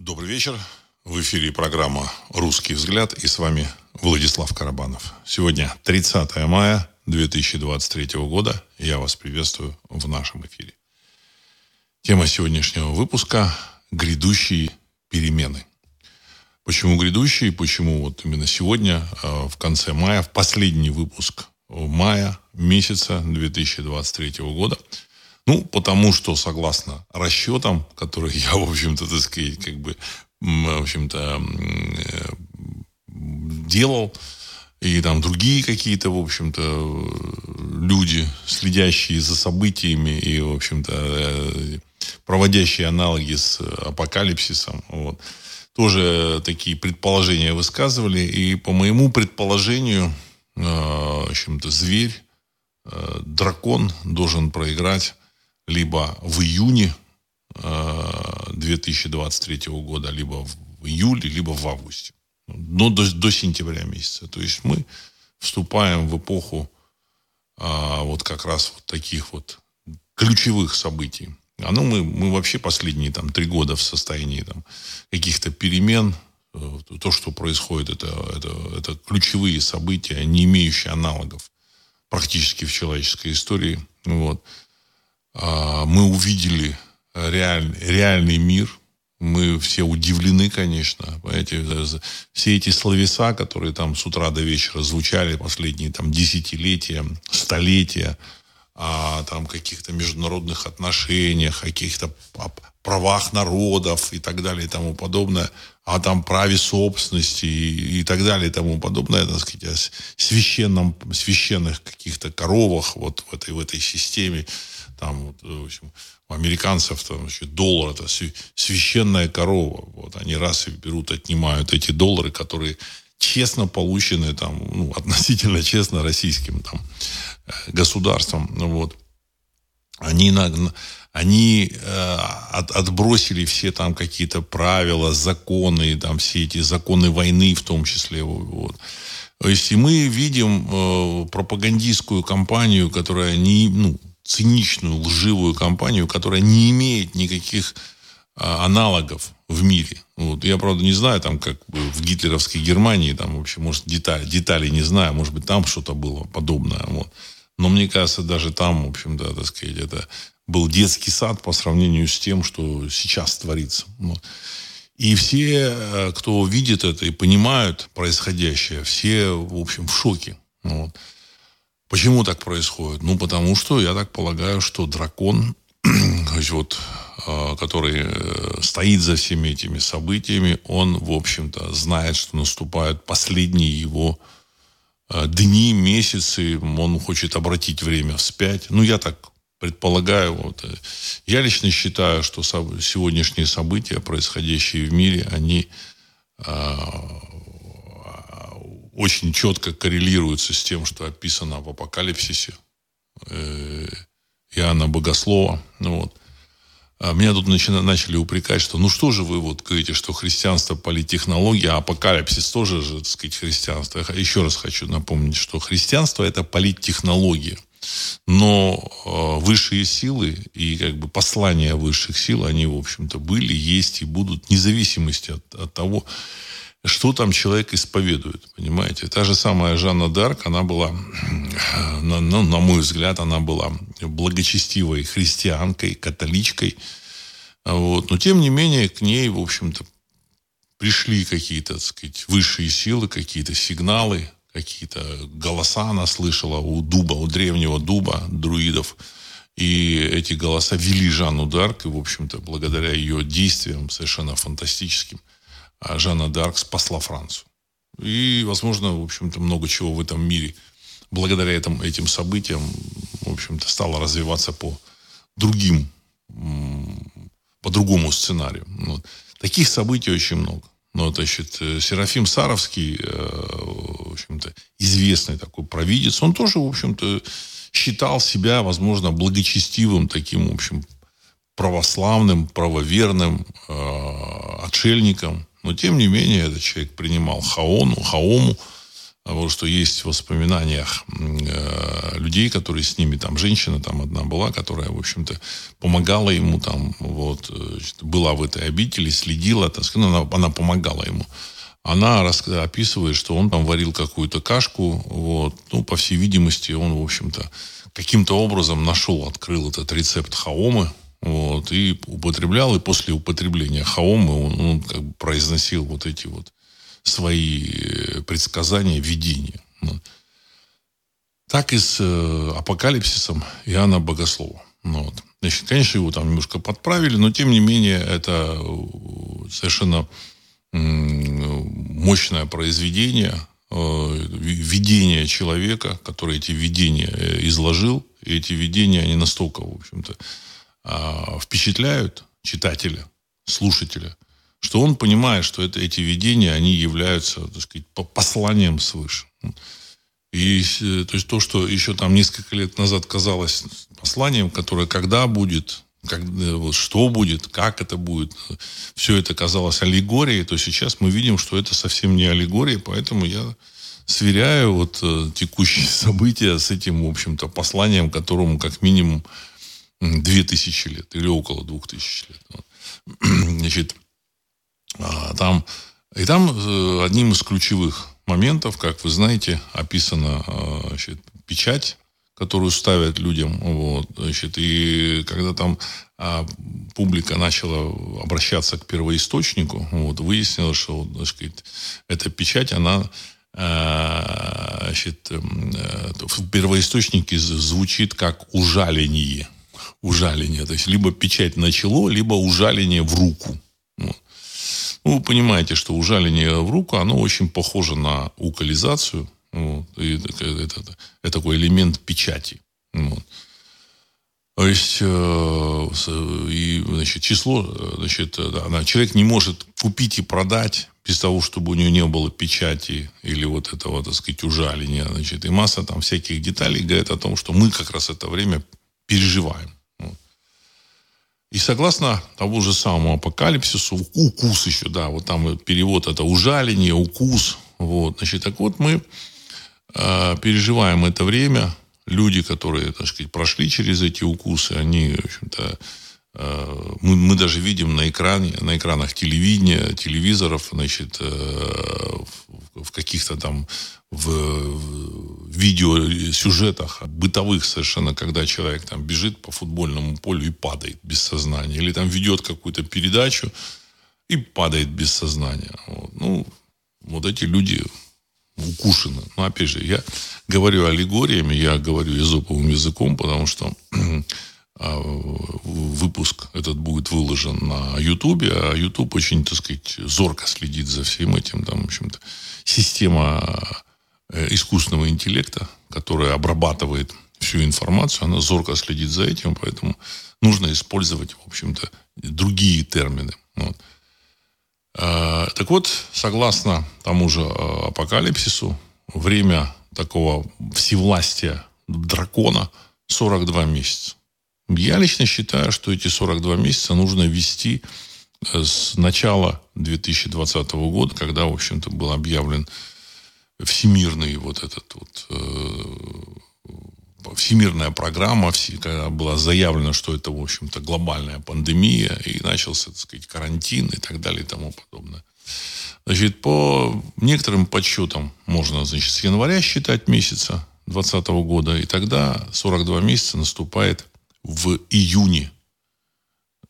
Добрый вечер. В эфире программа «Русский взгляд» и с вами Владислав Карабанов. Сегодня 30 мая 2023 года. Я вас приветствую в нашем эфире. Тема сегодняшнего выпуска – грядущие перемены. Почему грядущие? Почему вот именно сегодня, э, в конце мая, в последний выпуск мая месяца 2023 года – ну, потому что, согласно расчетам, которые я, в общем-то, так сказать, как бы, в общем-то, э, делал, и там другие какие-то, в общем-то, люди, следящие за событиями и, в общем-то, э, проводящие аналоги с апокалипсисом, вот, тоже такие предположения высказывали. И по моему предположению, э, в общем-то, зверь, дракон должен проиграть либо в июне 2023 э, года, либо в июле, либо в августе. Но до, до сентября месяца. То есть мы вступаем в эпоху а, вот как раз вот таких вот ключевых событий. А ну, мы, мы вообще последние там три года в состоянии там каких-то перемен. Э, то, что происходит, это, это, это ключевые события, не имеющие аналогов практически в человеческой истории. Вот. А, мы увидели реаль, реальный мир. Мы все удивлены, конечно. Понимаете, все эти словеса, которые там с утра до вечера звучали последние там десятилетия, столетия, о там каких-то международных отношениях, о каких-то правах народов и так далее и тому подобное, о там праве собственности и, и так далее и тому подобное, так сказать, о священном, священных каких-то коровах вот в этой, в этой системе. Там, вот, в общем, у американцев там, значит, доллар это священная корова. Вот, они раз и берут, отнимают эти доллары, которые честно получены там, ну, относительно честно российским там, э, государством. Ну, вот. Они, на, они э, от, отбросили все там какие-то правила, законы, там все эти законы войны в том числе. Вот. То есть и мы видим э, пропагандистскую кампанию, которая не, ну, циничную, лживую компанию, которая не имеет никаких а, аналогов в мире. Вот. Я, правда, не знаю, там, как в гитлеровской Германии, там, вообще, может, детали, детали не знаю, может быть, там что-то было подобное. Вот. Но мне кажется, даже там, в общем-то, так сказать, это был детский сад по сравнению с тем, что сейчас творится. Вот. И все, э, кто видит это и понимают происходящее, все, в общем, в шоке. Вот. Почему так происходит? Ну, потому что, я так полагаю, что дракон, вот, а, который э, стоит за всеми этими событиями, он, в общем-то, знает, что наступают последние его э, дни, месяцы, он хочет обратить время вспять. Ну, я так предполагаю. Вот. Э, я лично считаю, что сегодняшние события, происходящие в мире, они а, очень четко коррелируется с тем, что описано в Апокалипсисе э, Иоанна Богослова. Ну, вот. А меня тут начали, начали упрекать, что ну что же вы вот говорите, что христианство политтехнология, а апокалипсис тоже же, так сказать, христианство. Я еще раз хочу напомнить, что христианство это политтехнология. Но э, высшие силы и как бы послания высших сил, они, в общем-то, были, есть и будут, вне зависимости от, от того, что там человек исповедует, понимаете? Та же самая Жанна Дарк, она была, на, ну, на мой взгляд, она была благочестивой христианкой, католичкой. Вот. Но, тем не менее, к ней, в общем-то, пришли какие-то, так сказать, высшие силы, какие-то сигналы, какие-то голоса она слышала у дуба, у древнего дуба, друидов. И эти голоса вели Жанну Дарк, и, в общем-то, благодаря ее действиям совершенно фантастическим, Жанна Д'Арк спасла Францию. И, возможно, в общем-то, много чего в этом мире благодаря этим, этим событиям, в общем-то, стало развиваться по другим, по другому сценарию. Вот. Таких событий очень много. Но, ну, значит, э, Серафим Саровский, э, в общем-то, известный такой провидец, он тоже, в общем-то, считал себя, возможно, благочестивым таким, в общем, православным, правоверным э, отшельником, но, тем не менее, этот человек принимал хаону, хаому, того, что есть в воспоминаниях э, людей, которые с ними, там женщина там одна была, которая, в общем-то, помогала ему там, вот, э, была в этой обители, следила, так сказать, она, она помогала ему. Она описывает, что он там варил какую-то кашку, вот, ну, по всей видимости, он, в общем-то, каким-то образом нашел, открыл этот рецепт хаомы, вот, и употреблял, и после употребления хаомы он, он как бы произносил вот эти вот свои э, предсказания, видения. Так и с э, апокалипсисом Иоанна Богослова. Ну, вот. Значит, конечно, его там немножко подправили, но тем не менее это э, совершенно мощное произведение, видение человека, который эти видения изложил. И эти видения, они настолько, в общем-то, а, впечатляют читателя, слушателя, что он понимает, что это, эти видения, они являются, так сказать, посланием свыше. И э, то есть то, что еще там несколько лет назад казалось посланием, которое когда будет, как, э, вот, что будет, как это будет, все это казалось аллегорией, то сейчас мы видим, что это совсем не аллегория, поэтому я сверяю вот э, текущие события с этим, в общем-то, посланием, которому как минимум две тысячи лет или около двух тысяч лет. Значит, а, там, и там э, одним из ключевых моментов, как вы знаете, описана а, значит, печать, которую ставят людям. Вот, значит, и когда там а, публика начала обращаться к первоисточнику, вот, выяснилось, что так сказать, эта печать, она а, значит, э, в первоисточнике звучит как ужаление. Ужаление. То есть либо печать начало, либо ужаление в руку. Вот. Ну, вы понимаете, что ужаление в руку, оно очень похоже на укализацию. Вот, и это, это, это такой элемент печати. Вот. То есть, э, и, значит, число, значит, да, человек не может купить и продать без того, чтобы у него не было печати или вот этого, так сказать, ужаления. Значит, и масса там всяких деталей говорит о том, что мы как раз это время переживаем. И согласно тому же самому апокалипсису, укус еще, да, вот там перевод это ужаление, укус. Вот, значит, так вот мы э, переживаем это время. Люди, которые, так сказать, прошли через эти укусы, они, в общем-то, мы, мы даже видим на экране, на экранах телевидения, телевизоров, значит, э, в, каких-то там в видеосюжетах, бытовых совершенно, когда человек там бежит по футбольному полю и падает без сознания. Или там ведет какую-то передачу и падает без сознания. Вот. Ну, вот эти люди укушены. Но опять же, я говорю аллегориями, я говорю языковым языком, потому что выпуск этот будет выложен на Ютубе, а Ютуб очень, так сказать, зорко следит за всем этим. Там, в общем-то, система Э, искусственного интеллекта, который обрабатывает всю информацию, она зорко следит за этим, поэтому нужно использовать, в общем-то, другие термины. Вот. А, так вот, согласно тому же а, апокалипсису, время такого всевластия дракона 42 месяца. Я лично считаю, что эти 42 месяца нужно вести э, с начала 2020 года, когда, в общем-то, был объявлен всемирный вот этот вот э, всемирная программа, когда была заявлено, что это, в общем-то, глобальная пандемия, и начался, так сказать, карантин и так далее и тому подобное. Значит, по некоторым подсчетам можно, значит, с января считать месяца 2020 года, и тогда 42 месяца наступает в июне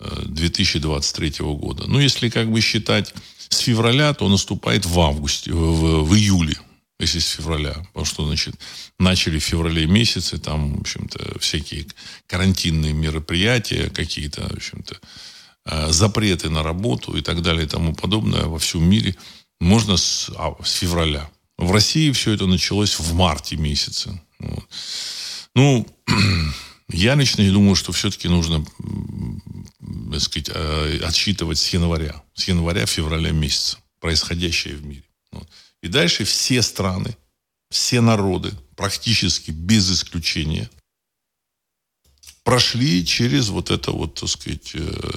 2023 э, года. Ну, если как бы считать с февраля, то наступает в августе, в, в июле если с февраля. Потому что, значит, начали в феврале месяце, там, в общем-то, всякие карантинные мероприятия какие-то, в общем-то, э, запреты на работу и так далее и тому подобное во всем мире можно с, а, с февраля. В России все это началось в марте месяце. Вот. Ну, я лично думаю, что все-таки нужно, так сказать, э, отсчитывать с января. С января-февраля месяца происходящее в мире. И дальше все страны, все народы, практически без исключения, прошли через вот это вот, так сказать, э,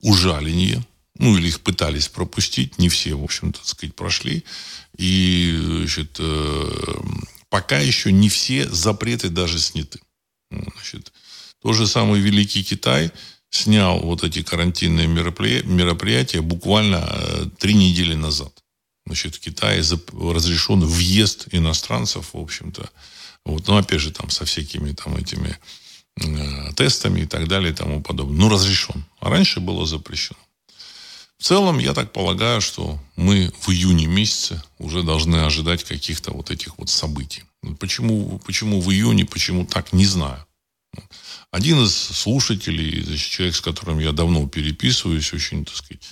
ужаление. ну, или их пытались пропустить, не все, в общем-то, так сказать, прошли. И, значит, э, пока еще не все запреты даже сняты. Значит, то же самое Великий Китай снял вот эти карантинные мероприятия буквально э, три недели назад. Значит, в Китае разрешен въезд иностранцев, в общем-то. Вот, ну, опять же, там, со всякими там этими э, тестами и так далее и тому подобное. Ну, разрешен. А раньше было запрещено. В целом, я так полагаю, что мы в июне месяце уже должны ожидать каких-то вот этих вот событий. Почему, почему в июне, почему так, не знаю. Один из слушателей, значит, человек, с которым я давно переписываюсь, очень, так сказать,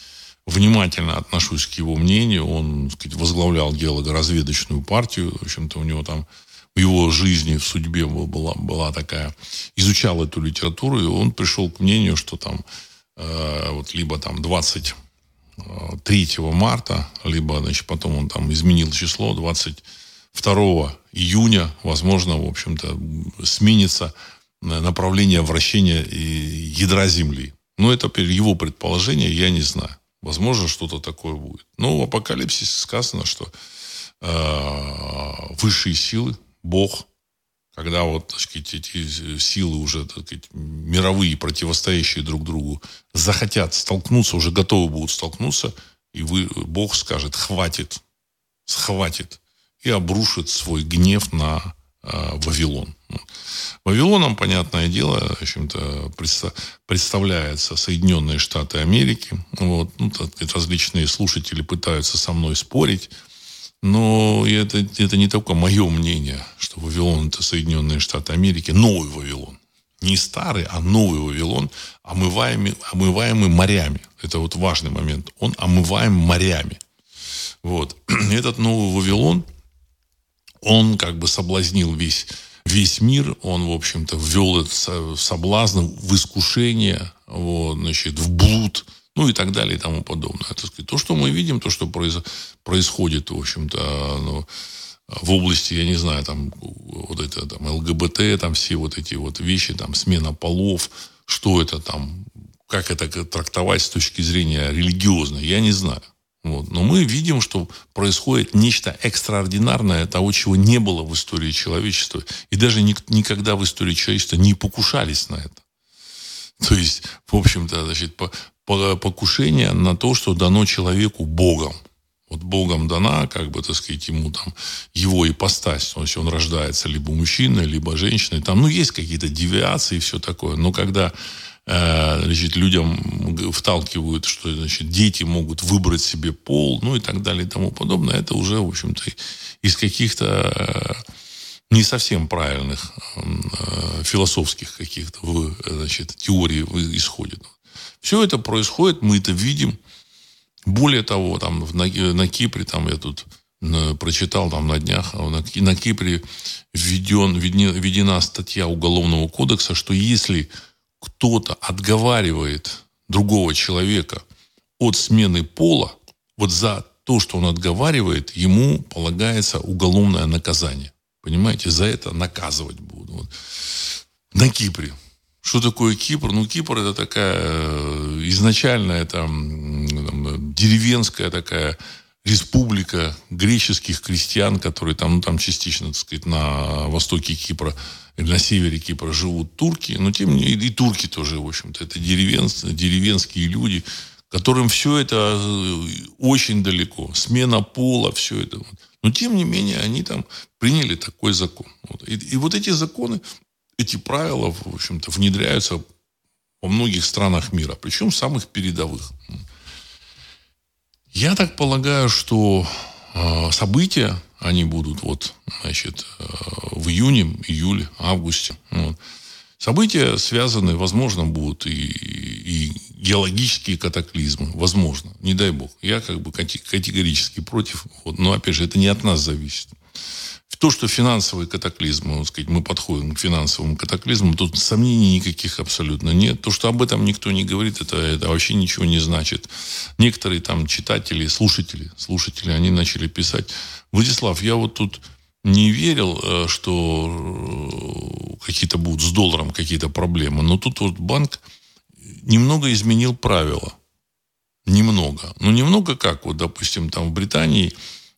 внимательно отношусь к его мнению. Он, так сказать, возглавлял геологоразведочную партию. В общем-то, у него там в его жизни, в судьбе была, была такая... Изучал эту литературу, и он пришел к мнению, что там э, вот либо там 23 марта, либо, значит, потом он там изменил число, 22 июня, возможно, в общем-то, сменится направление вращения ядра Земли. Но это его предположение, я не знаю. Возможно, что-то такое будет. Но в Апокалипсисе сказано, что э, высшие силы, Бог, когда вот, так сказать, эти силы уже, так сказать, мировые, противостоящие друг другу, захотят столкнуться, уже готовы будут столкнуться, и вы, Бог скажет, хватит, хватит, и обрушит свой гнев на э, Вавилон. Вавилоном, понятное дело, в общем-то, представляется Соединенные Штаты Америки. Вот. Ну, различные слушатели пытаются со мной спорить. Но это, это не только мое мнение, что Вавилон – это Соединенные Штаты Америки, новый Вавилон. Не старый, а новый Вавилон, омываемый, омываемый морями. Это вот важный момент. Он омываем морями. Вот. Этот новый Вавилон, он как бы соблазнил весь весь мир, он, в общем-то, ввел это соблазн в искушение, вот, значит, в блуд, ну и так далее и тому подобное. Это, то, что мы видим, то, что произ, происходит, в общем-то, ну, в области, я не знаю, там, вот это, там, ЛГБТ, там, все вот эти вот вещи, там, смена полов, что это там, как это трактовать с точки зрения религиозной, я не знаю. Вот. Но мы видим, что происходит нечто экстраординарное, того, чего не было в истории человечества. И даже ни, никогда в истории человечества не покушались на это. То есть, в общем-то, значит, по, по, покушение на то, что дано человеку Богом. Вот Богом дана, как бы, так сказать, ему там, его ипостась. То есть он рождается либо мужчиной, либо женщиной. Там, ну, есть какие-то девиации и все такое. Но когда значит, людям вталкивают, что значит, дети могут выбрать себе пол, ну и так далее и тому подобное, это уже, в общем-то, из каких-то э, не совсем правильных э, философских каких-то значит, теорий исходит. Все это происходит, мы это видим. Более того, там на, на Кипре, там я тут прочитал там на днях, на, на Кипре введен, введена статья Уголовного кодекса, что если кто-то отговаривает другого человека от смены пола, вот за то, что он отговаривает, ему полагается уголовное наказание. Понимаете, за это наказывать будут. Вот. На Кипре. Что такое Кипр? Ну, Кипр это такая э, изначально это там, деревенская такая республика греческих крестьян, которые там, ну, там частично, так сказать, на востоке Кипра на севере Кипра живут турки, но тем не менее и турки тоже, в общем-то, это деревен, деревенские люди, которым все это э, очень далеко. Смена пола, все это. Но тем не менее они там приняли такой закон. Вот. И, и вот эти законы, эти правила, в общем-то, внедряются во многих странах мира, причем самых передовых. Я так полагаю, что э, события, они будут вот, значит, э, в июне, июле, августе. Вот. События связаны, возможно, будут и, и геологические катаклизмы. Возможно. Не дай бог. Я как бы категорически против. Вот. Но, опять же, это не от нас зависит. То, что финансовые катаклизмы, вот сказать, мы подходим к финансовым катаклизмам, тут сомнений никаких абсолютно нет. То, что об этом никто не говорит, это, это вообще ничего не значит. Некоторые там читатели, слушатели, слушатели, они начали писать, Владислав, я вот тут не верил, э, что э, какие-то будут с долларом какие-то проблемы, но тут вот банк немного изменил правила. немного. Ну, немного как? Вот, допустим, там в Британии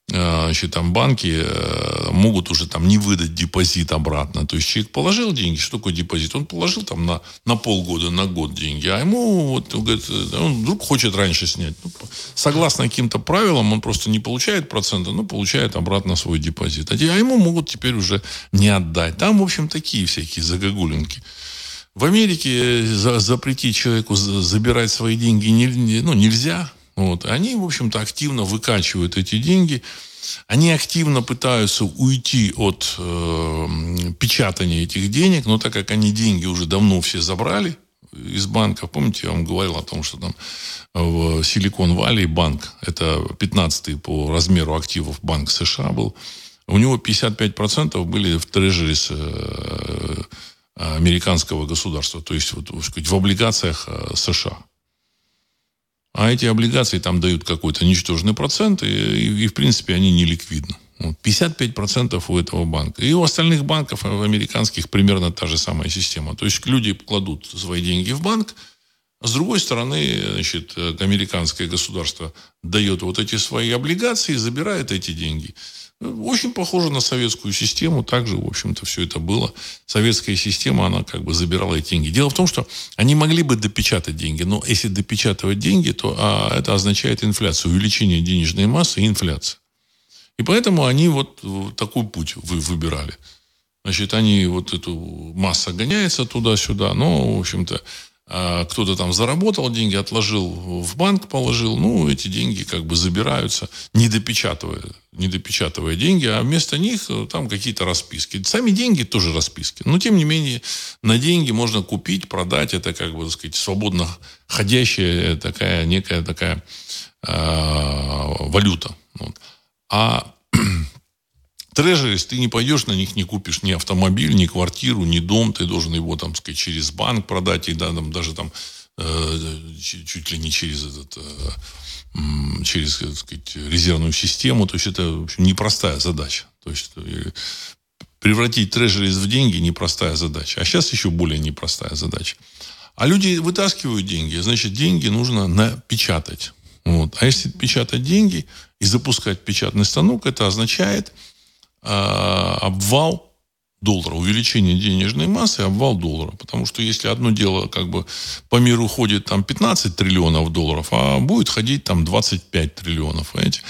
значит, там банки э, могут уже там не выдать депозит обратно. То есть человек положил деньги, что такое депозит? Он положил там на, на полгода, на год деньги, а ему вот, он, говорит, э, он вдруг хочет раньше снять. Ну, согласно каким-то правилам, он просто не получает процента, но получает обратно свой депозит. А, а ему могут теперь уже не отдать. Там, в общем, такие всякие загогулинки. В Америке запретить человеку забирать свои деньги ну, нельзя. Вот. Они, в общем-то, активно выкачивают эти деньги. Они активно пытаются уйти от э, печатания этих денег, но так как они деньги уже давно все забрали из банка, помните, я вам говорил о том, что там в Силикон Валли банк, это 15-й по размеру активов банк США был, у него 55% были в трежерис э, американского государства, то есть вот, сказать, в облигациях э, США. А эти облигации там дают какой-то ничтожный процент, и, и, и в принципе они не ликвидны. 55% у этого банка. И у остальных банков, американских, примерно та же самая система. То есть люди кладут свои деньги в банк, с другой стороны, значит, американское государство дает вот эти свои облигации и забирает эти деньги. Очень похоже на советскую систему. Также, в общем-то, все это было. Советская система, она как бы забирала эти деньги. Дело в том, что они могли бы допечатать деньги, но если допечатывать деньги, то а, это означает инфляцию, увеличение денежной массы и инфляция. И поэтому они вот такой путь вы выбирали. Значит, они вот эту масса гоняется туда-сюда, но, в общем-то, кто-то там заработал деньги, отложил в банк, положил, ну, эти деньги как бы забираются, не допечатывая, не допечатывая деньги, а вместо них э, там какие-то расписки. Сами деньги тоже расписки. Но, тем не менее, на деньги можно купить, продать. Это, как бы, так сказать, свободно ходящая такая, некая такая э, валюта. Вот. А Трежерис, ты не пойдешь на них, не купишь ни автомобиль, ни квартиру, ни дом. Ты должен его, там, сказать, через банк продать. И да, там, даже там э, чуть ли не через этот э, через так сказать, резервную систему. То есть это в общем, непростая задача. То есть э, превратить трежерис в деньги непростая задача. А сейчас еще более непростая задача. А люди вытаскивают деньги, значит, деньги нужно напечатать. Вот. А если печатать деньги и запускать печатный станок, это означает, Э, обвал доллара, увеличение денежной массы, обвал доллара. Потому что если одно дело как бы по миру ходит там 15 триллионов долларов, а будет ходить там 25 триллионов, понимаете?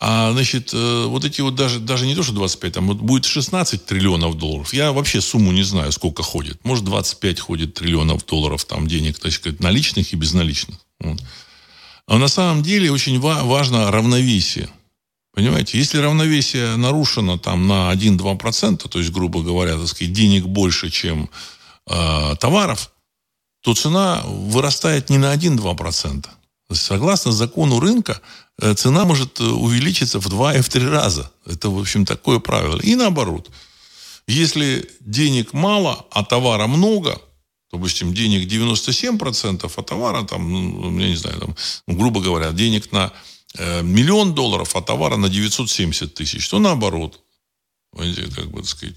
А, значит, э, вот эти вот даже, даже не то, что 25, там вот будет 16 триллионов долларов. Я вообще сумму не знаю, сколько ходит. Может, 25 ходит триллионов долларов там денег, так сказать, наличных и безналичных. Вот. А на самом деле очень важно равновесие. Понимаете, если равновесие нарушено там на 1-2%, то есть, грубо говоря, так сказать, денег больше, чем э, товаров, то цена вырастает не на 1-2%. Согласно закону рынка, э, цена может э, увеличиться в 2 и в 3 раза. Это, в общем, такое правило. И наоборот. Если денег мало, а товара много, допустим, денег 97%, а товара там, ну, я не знаю, там, грубо говоря, денег на миллион долларов, а товара на 970 тысяч, то наоборот. Как бы, так сказать,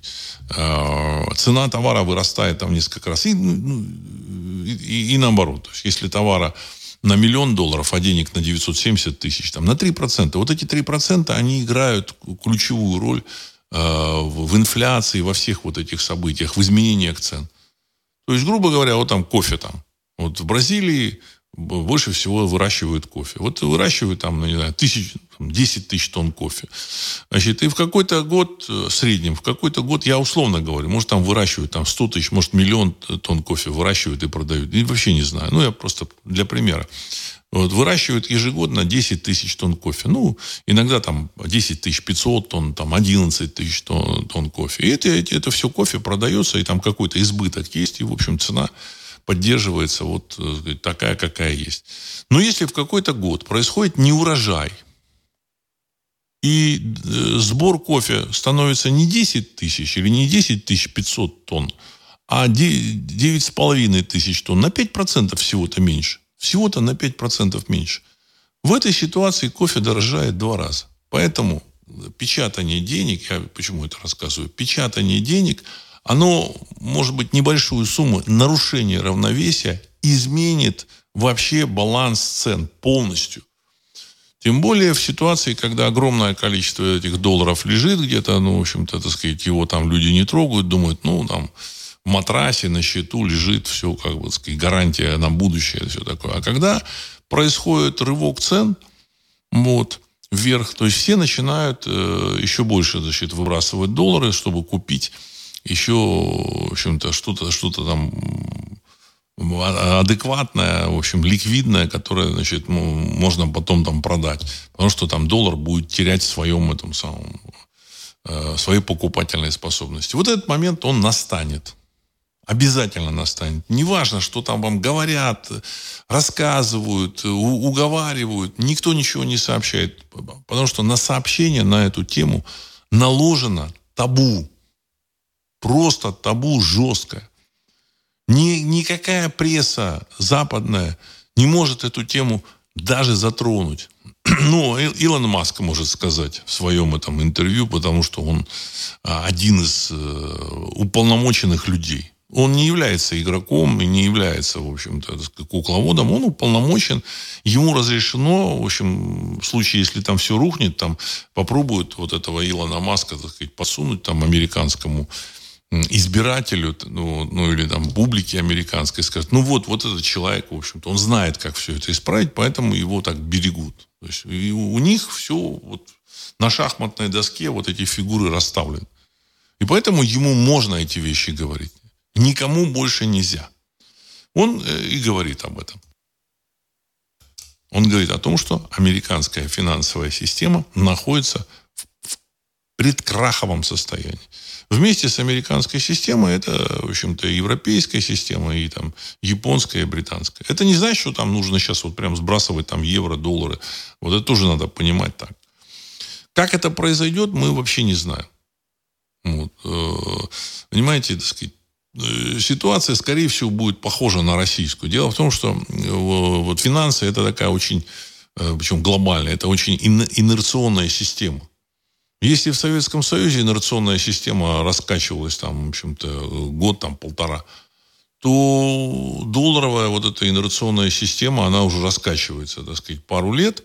э, цена товара вырастает там несколько раз. И, ну, ну, и, и, и наоборот. То есть, если товара на миллион долларов, а денег на 970 тысяч, там, на 3%. Вот эти 3% они играют ключевую роль э, в инфляции, во всех вот этих событиях, в изменениях цен. То есть, грубо говоря, вот там кофе там. Вот в Бразилии больше всего выращивают кофе. Вот выращивают там, ну, не знаю, тысяч, 10 тысяч тонн кофе. Значит, и в какой-то год, э, в среднем, в какой-то год, я условно говорю, может, там выращивают там 100 тысяч, может, миллион тонн кофе выращивают и продают. И вообще не знаю. Ну, я просто для примера. Вот, выращивают ежегодно 10 тысяч тонн кофе. Ну, иногда там 10 тысяч 500 тонн, там 11 тысяч тонн, тонн кофе. И это, это, это все кофе продается, и там какой-то избыток есть, и, в общем, цена поддерживается вот э, такая, какая есть. Но если в какой-то год происходит неурожай, и э, сбор кофе становится не 10 тысяч или не 10 тысяч 500 тонн, а 9,5 тысяч тонн, на 5% всего-то меньше. Всего-то на 5% меньше. В этой ситуации кофе дорожает два раза. Поэтому печатание денег, я почему это рассказываю, печатание денег – оно, может быть, небольшую сумму, нарушение равновесия изменит вообще баланс цен полностью. Тем более в ситуации, когда огромное количество этих долларов лежит где-то, ну, в общем-то, так сказать, его там люди не трогают, думают, ну, там, в матрасе, на счету лежит все, как бы, так сказать, гарантия на будущее, все такое. А когда происходит рывок цен, вот, вверх, то есть все начинают э, еще больше, значит, выбрасывать доллары, чтобы купить еще, в общем-то, что-то, что-то там адекватная, в общем, ликвидная, которая, значит, ну, можно потом там продать. Потому что там доллар будет терять в своем этом самом, э, своей покупательной способности. Вот этот момент, он настанет. Обязательно настанет. Неважно, что там вам говорят, рассказывают, уговаривают. Никто ничего не сообщает. Потому что на сообщение на эту тему наложено табу. Просто табу жесткое. Ни, никакая пресса западная не может эту тему даже затронуть. Ну, Илон Маск может сказать в своем этом интервью, потому что он а, один из э, уполномоченных людей. Он не является игроком и не является, в общем-то, кукловодом. Он уполномочен. Ему разрешено, в общем, в случае, если там все рухнет, там попробуют вот этого Илона Маска, так сказать, подсунуть там американскому избирателю, ну, ну или там публике американской скажет, ну вот, вот этот человек, в общем-то, он знает, как все это исправить, поэтому его так берегут. То есть и у них все вот на шахматной доске вот эти фигуры расставлены. И поэтому ему можно эти вещи говорить. Никому больше нельзя. Он э, и говорит об этом. Он говорит о том, что американская финансовая система находится в предкраховом состоянии. Вместе с американской системой это, в общем-то, европейская система и там японская и британская. Это не значит, что там нужно сейчас вот прям сбрасывать там евро, доллары. Вот это тоже надо понимать так. Как это произойдет, мы вообще не знаем. Вот. Э, понимаете, так сказать, э, ситуация, скорее всего, будет похожа на российскую. Дело в том, что э, вот финансы это такая очень, причем глобальная, это очень инерционная система. Если в Советском Союзе инерционная система раскачивалась там, в общем-то, год, там, полтора, то долларовая вот эта инерционная система, она уже раскачивается, так сказать, пару лет.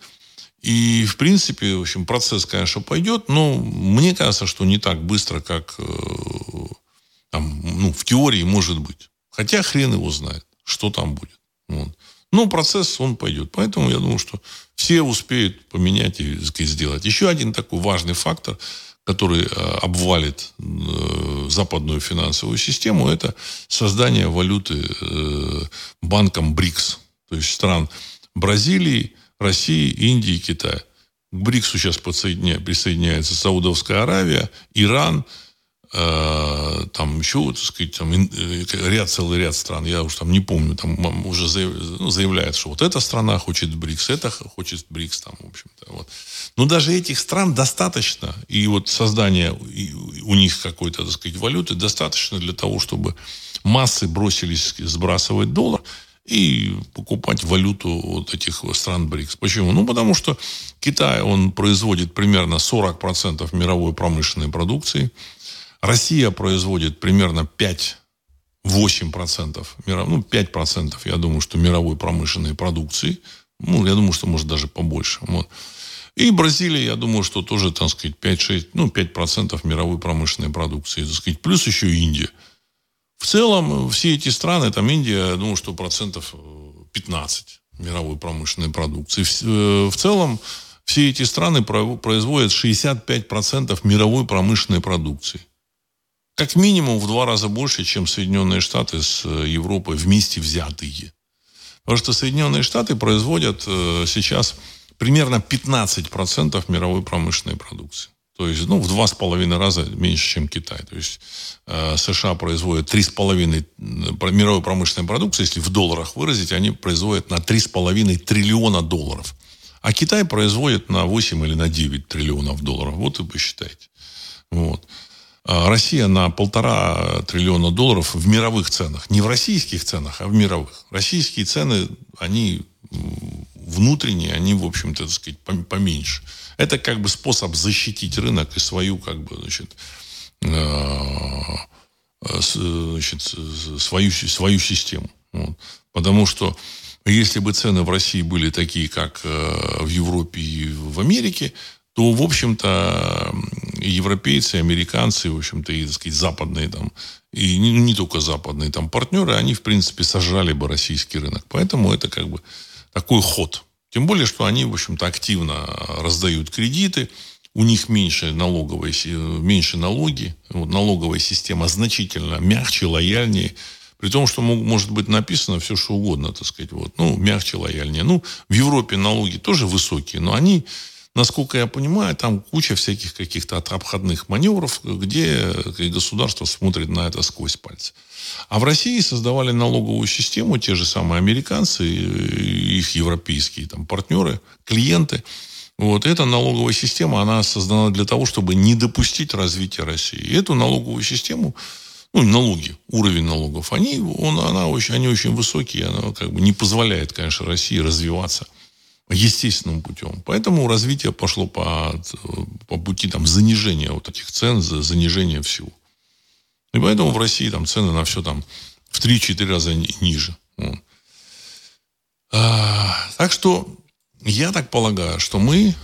И, в принципе, в общем, процесс, конечно, пойдет, но мне кажется, что не так быстро, как э, там, ну, в теории может быть. Хотя хрен его знает, что там будет. Вот. Но процесс, он пойдет. Поэтому я думаю, что все успеют поменять и сделать. Еще один такой важный фактор, который э, обвалит э, западную финансовую систему, это создание валюты э, банком БРИКС. То есть стран Бразилии, России, Индии, Китая. К БРИКСу сейчас присоединяется Саудовская Аравия, Иран – там еще, так сказать, там, э, ряд, целый ряд стран, я уж там не помню, там уже ну, заявляют, что вот эта страна хочет БРИКС, это хочет БРИКС, там, в общем-то, вот. Но даже этих стран достаточно, и вот создание у них какой-то, так сказать, валюты достаточно для того, чтобы массы бросились сбрасывать доллар и покупать валюту вот этих стран БРИКС. Почему? Ну, потому что Китай, он производит примерно 40% мировой промышленной продукции, Россия производит примерно 5-8%, ну, 5%, я думаю, что мировой промышленной продукции. Ну, я думаю, что может даже побольше. Вот. И Бразилия, я думаю, что тоже, так сказать, 5-6, ну, 5% мировой промышленной продукции. Так сказать. Плюс еще Индия. В целом, все эти страны, там Индия, я думаю, что процентов 15 мировой промышленной продукции. В, э, в целом, все эти страны производят 65% мировой промышленной продукции как минимум в два раза больше, чем Соединенные Штаты с э, Европой вместе взятые. Потому что Соединенные Штаты производят э, сейчас примерно 15% мировой промышленной продукции. То есть, ну, в два с половиной раза меньше, чем Китай. То есть, э, США производят три с половиной мировой промышленной продукции, если в долларах выразить, они производят на три с половиной триллиона долларов. А Китай производит на 8 или на 9 триллионов долларов. Вот и посчитайте. Вот. А Россия на полтора триллиона долларов в мировых ценах. Не в российских ценах, а в мировых. Российские цены, они внутренние, они, в общем-то, так сказать, поменьше. Это как бы способ защитить рынок и свою, как бы, значит, э, значит свою, свою систему. Вот. Потому что если бы цены в России были такие, как э, в Европе и в Америке, то, в общем-то, европейцы, американцы, в общем-то, и, так сказать, западные там, и не, не только западные там партнеры, они, в принципе, сожрали бы российский рынок. Поэтому это как бы такой ход. Тем более, что они, в общем-то, активно раздают кредиты, у них меньше, налоговые, меньше налоги, вот, налоговая система значительно мягче, лояльнее, при том, что может быть написано все, что угодно, так сказать, вот, ну, мягче, лояльнее. Ну, в Европе налоги тоже высокие, но они, насколько я понимаю, там куча всяких каких-то обходных маневров, где государство смотрит на это сквозь пальцы. А в России создавали налоговую систему те же самые американцы, их европейские там, партнеры, клиенты. Вот эта налоговая система, она создана для того, чтобы не допустить развития России. И эту налоговую систему ну, налоги, уровень налогов, они, он, она очень, они очень высокие, она как бы не позволяет, конечно, России развиваться естественным путем. Поэтому развитие пошло по, по пути там, занижения вот этих цен, занижения всего. И поэтому в России там цены на все там в 3-4 раза ниже. Вот. А, так что я так полагаю, что мы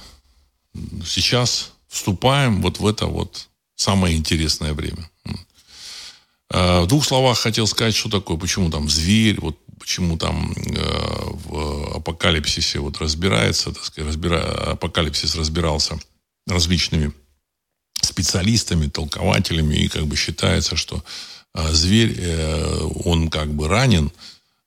сейчас вступаем вот в это вот самое интересное время. Э, в двух словах хотел сказать, что такое, почему там зверь, вот почему там э, в апокалипсисе вот разбирается, так сказать, разбира... апокалипсис разбирался различными специалистами, толкователями, и как бы считается, что э, зверь, э, он как бы ранен,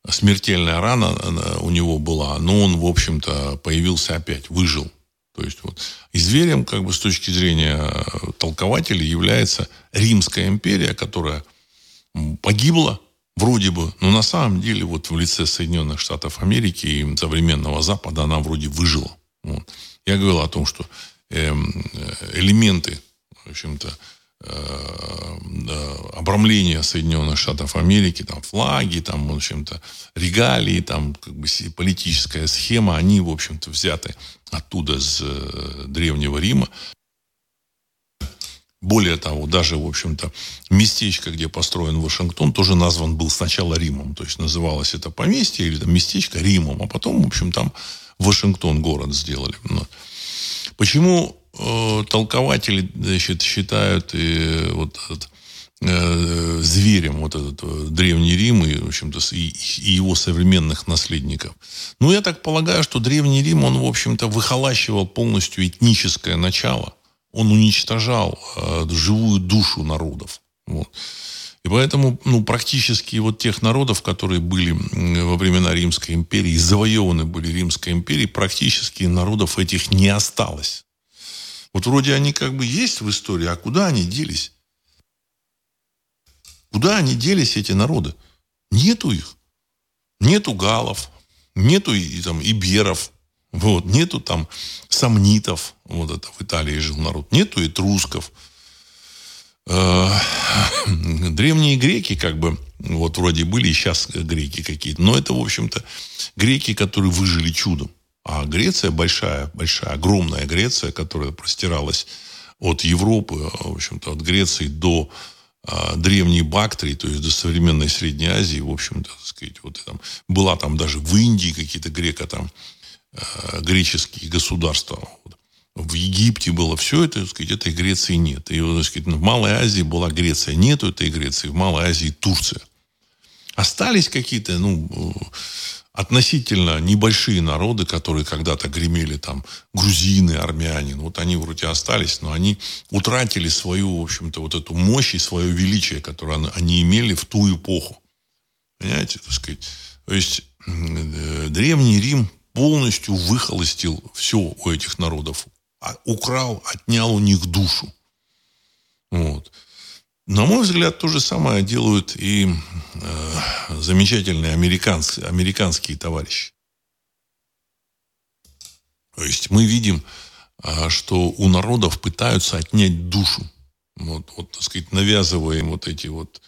смертельная рана у него была, но он, в общем-то, появился опять, выжил. То есть вот и зверем, как бы с точки зрения толкователей, является Римская империя, которая погибла, вроде бы, но на самом деле вот в лице Соединенных Штатов Америки и современного Запада она вроде выжила. Вот. Я говорил о том, что эм, элементы, в общем-то, э, обрамления Соединенных Штатов Америки, там флаги, там, в общем-то, регалии, там как бы политическая схема, они, в общем-то, взяты оттуда, с э, Древнего Рима. Более того, даже, в общем-то, местечко, где построен Вашингтон, тоже назван был сначала Римом. То есть называлось это поместье или там местечко Римом, а потом, в общем, там Вашингтон город сделали. Почему э, толкователи значит, считают э, вот э, зверем вот этот э, древний Рим и, в общем-то, и, и его современных наследников? Ну, я так полагаю, что древний Рим, он, в общем-то, выхолащивал полностью этническое начало – он уничтожал э, живую душу народов. Вот. И поэтому ну, практически вот тех народов, которые были во времена Римской империи, завоеваны были Римской империей, практически народов этих не осталось. Вот вроде они как бы есть в истории, а куда они делись? Куда они делись, эти народы? Нету их. Нету галов, нету и, там, иберов, вот. Нету там сомнитов. Вот это в Италии жил народ. Нету этрусков. Э, древние греки, как бы, вот вроде были и сейчас греки какие-то, но это, в общем-то, греки, которые выжили чудом. А Греция большая, большая, огромная Греция, которая простиралась от Европы, в общем-то, от Греции до а, древней Бактрии, то есть до современной Средней Азии, в общем-то, так сказать, вот там, была там даже в Индии какие-то грека там Э, греческие государства. В Египте было все это, так сказать, этой Греции нет. И, так сказать, в Малой Азии была Греция, нету этой Греции, в Малой Азии Турция. Остались какие-то, ну, относительно небольшие народы, которые когда-то гремели там грузины, армяне, ну, вот они вроде остались, но они утратили свою, в общем-то, вот эту мощь и свое величие, которое они имели в ту эпоху. Понимаете, так сказать? То есть э, Древний Рим полностью выхолостил все у этих народов. А украл, отнял у них душу. Вот. На мой взгляд, то же самое делают и э, замечательные американские, американские товарищи. То есть мы видим, э, что у народов пытаются отнять душу. Вот, вот, так сказать, навязывая вот эти вот,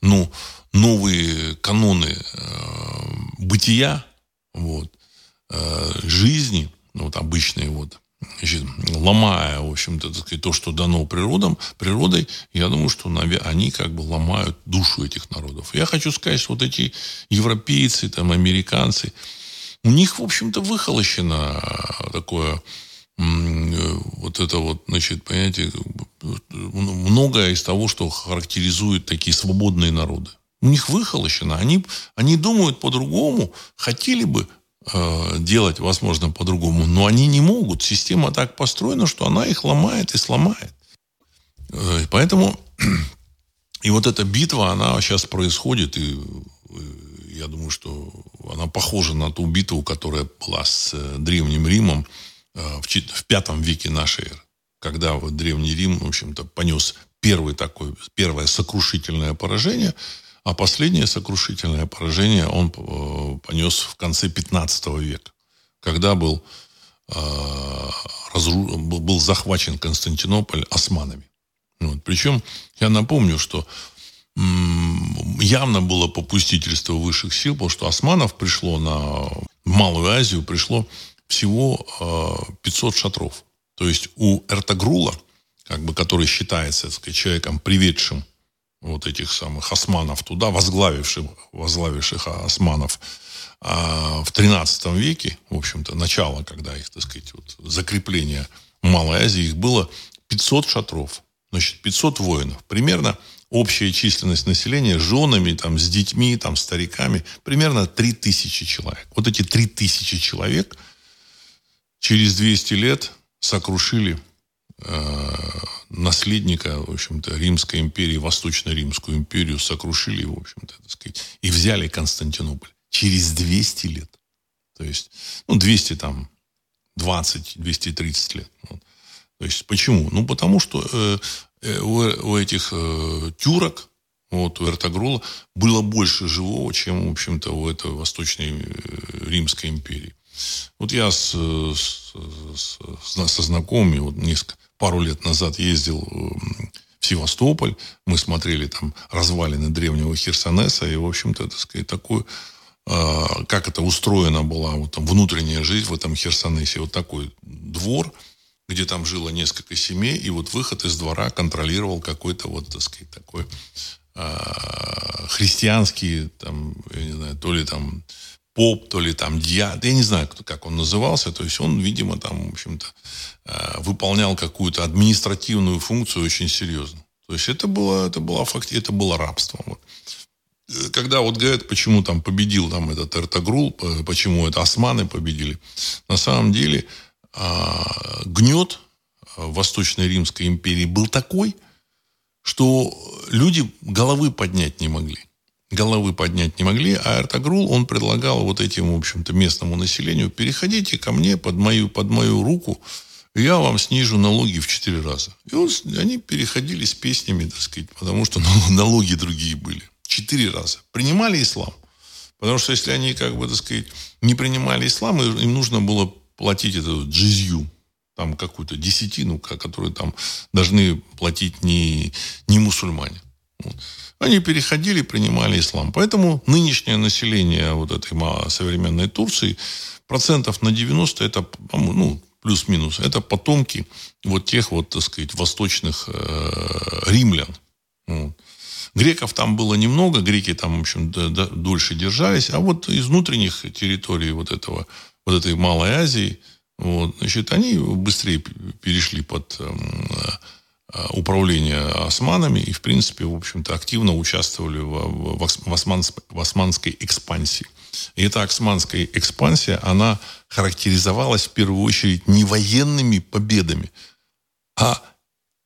ну, новые каноны э, бытия, вот, Э, жизни, ну, вот обычные вот, значит, ломая, в общем-то, то, что дано природам, природой, я думаю, что они как бы ломают душу этих народов. Я хочу сказать, что вот эти европейцы, там, американцы, у них, в общем-то, выхолощено такое вот это вот, значит, понимаете, многое из того, что характеризует такие свободные народы. У них выхолощено. Они, они думают по-другому, хотели бы э, делать, возможно, по-другому, но они не могут. Система так построена, что она их ломает и сломает. Э, поэтому и вот эта битва, она сейчас происходит, и э, я думаю, что она похожа на ту битву, которая была с э, Древним Римом э, в пятом веке нашей эры. Когда вот Древний Рим, в общем-то, понес первый такой, первое сокрушительное поражение, а последнее сокрушительное поражение он понес в конце 15 века, когда был, разру... был захвачен Константинополь османами. Вот. Причем я напомню, что явно было попустительство высших сил, потому что османов пришло на Малую Азию, пришло всего 500 шатров. То есть у Эртагрула, как бы, который считается так сказать, человеком, приведшим вот этих самых османов туда, возглавивших, возглавивших османов а, в 13 веке, в общем-то, начало, когда их, так сказать, вот, закрепление Малой Азии, их было 500 шатров. Значит, 500 воинов. Примерно общая численность населения с женами, там, с детьми, там, стариками, примерно 3000 человек. Вот эти 3000 человек через 200 лет сокрушили э, наследника, в общем-то, Римской империи, Восточно-Римскую империю, сокрушили, в общем-то, так сказать, и взяли Константинополь через 200 лет. То есть, ну, 200 там, 20, 230 лет. Вот. То есть почему? Ну, потому что э, э, у, у этих э, тюрок, вот, у Эртогрула, было больше живого, чем, в общем-то, у этой Восточной э, Римской империи. Вот я с, с, с, со знакомыми вот несколько, пару лет назад ездил э, в Севастополь. Мы смотрели там развалины древнего Херсонеса. И, в общем-то, так сказать, такую э, как это устроена была вот там внутренняя жизнь в этом Херсонесе. Вот такой двор – где там жило несколько семей, и вот выход из двора контролировал какой-то вот, так сказать, такой э, христианский, там, я не знаю, то ли там поп, то ли там дьяд, я не знаю, как он назывался, то есть он, видимо, там, в общем-то, э, выполнял какую-то административную функцию очень серьезно. То есть это было, это было, факти, это было рабство. Вот. Когда вот говорят, почему там победил там этот Эртогрул, почему это османы победили, на самом деле а, гнет Восточной Римской империи был такой, что люди головы поднять не могли. Головы поднять не могли, а Эртогрул, он предлагал вот этим, в общем-то, местному населению, переходите ко мне под мою, под мою руку, я вам снижу налоги в четыре раза. И он, они переходили с песнями, так сказать, потому что налоги другие были. Четыре раза. Принимали ислам. Потому что если они, как бы, так сказать, не принимали ислам, им нужно было платить эту джизью, там какую-то десятину, которую там должны платить не, не мусульмане. Они переходили, принимали ислам. Поэтому нынешнее население вот этой современной Турции процентов на 90 это, ну, плюс-минус, это потомки вот тех вот, так сказать, восточных э, римлян. Греков там было немного, греки там, в общем, дольше держались, а вот из внутренних территорий вот этого вот этой Малой Азии, вот, значит, они быстрее перешли под э, управление османами и, в принципе, в общем-то, активно участвовали в, в, в, османск, в османской экспансии. И эта османская экспансия, она характеризовалась в первую очередь не военными победами, а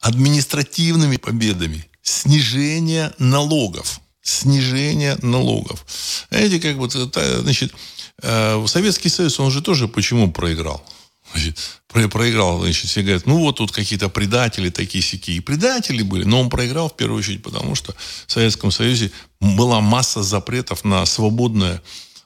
административными победами, снижение налогов. Снижение налогов. Знаете, как вот, значит, Э, Советский Союз, он же тоже почему проиграл? Проиграл, значит, все говорят, ну вот тут какие-то предатели такие сякие. предатели были, но он проиграл в первую очередь, потому что в Советском Союзе была масса запретов на свободное,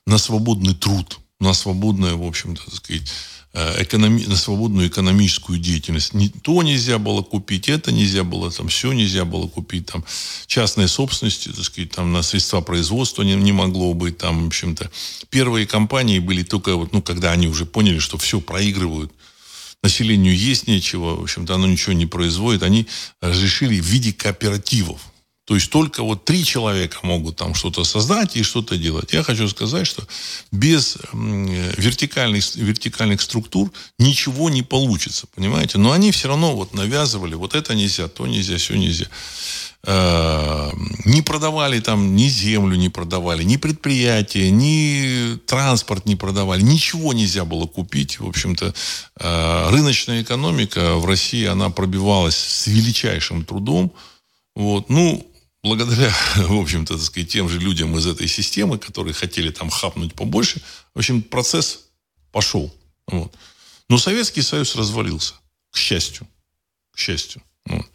на свободный труд, на свободное, в общем-то, так сказать, Э, экономи- на свободную экономическую деятельность. Не, то нельзя было купить, это нельзя было, там все нельзя было купить, там частной собственности, так сказать, там на средства производства не, не могло быть, там, в общем-то. Первые компании были только вот, ну, когда они уже поняли, что все проигрывают, населению есть нечего, в общем-то, оно ничего не производит, они разрешили в виде кооперативов. То есть только вот три человека могут там что-то создать и что-то делать. Я хочу сказать, что без вертикальных, вертикальных структур ничего не получится, понимаете? Но они все равно вот навязывали, вот это нельзя, то нельзя, все нельзя. Э, не продавали там ни землю не продавали, ни предприятия, ни транспорт не продавали. Ничего нельзя было купить. В общем-то, э, рыночная экономика в России, она пробивалась с величайшим трудом. Вот. Ну, благодаря, в общем-то, так сказать, тем же людям из этой системы, которые хотели там хапнуть побольше, в общем, процесс пошел. Вот. Но Советский Союз развалился, к счастью. К счастью. Вот.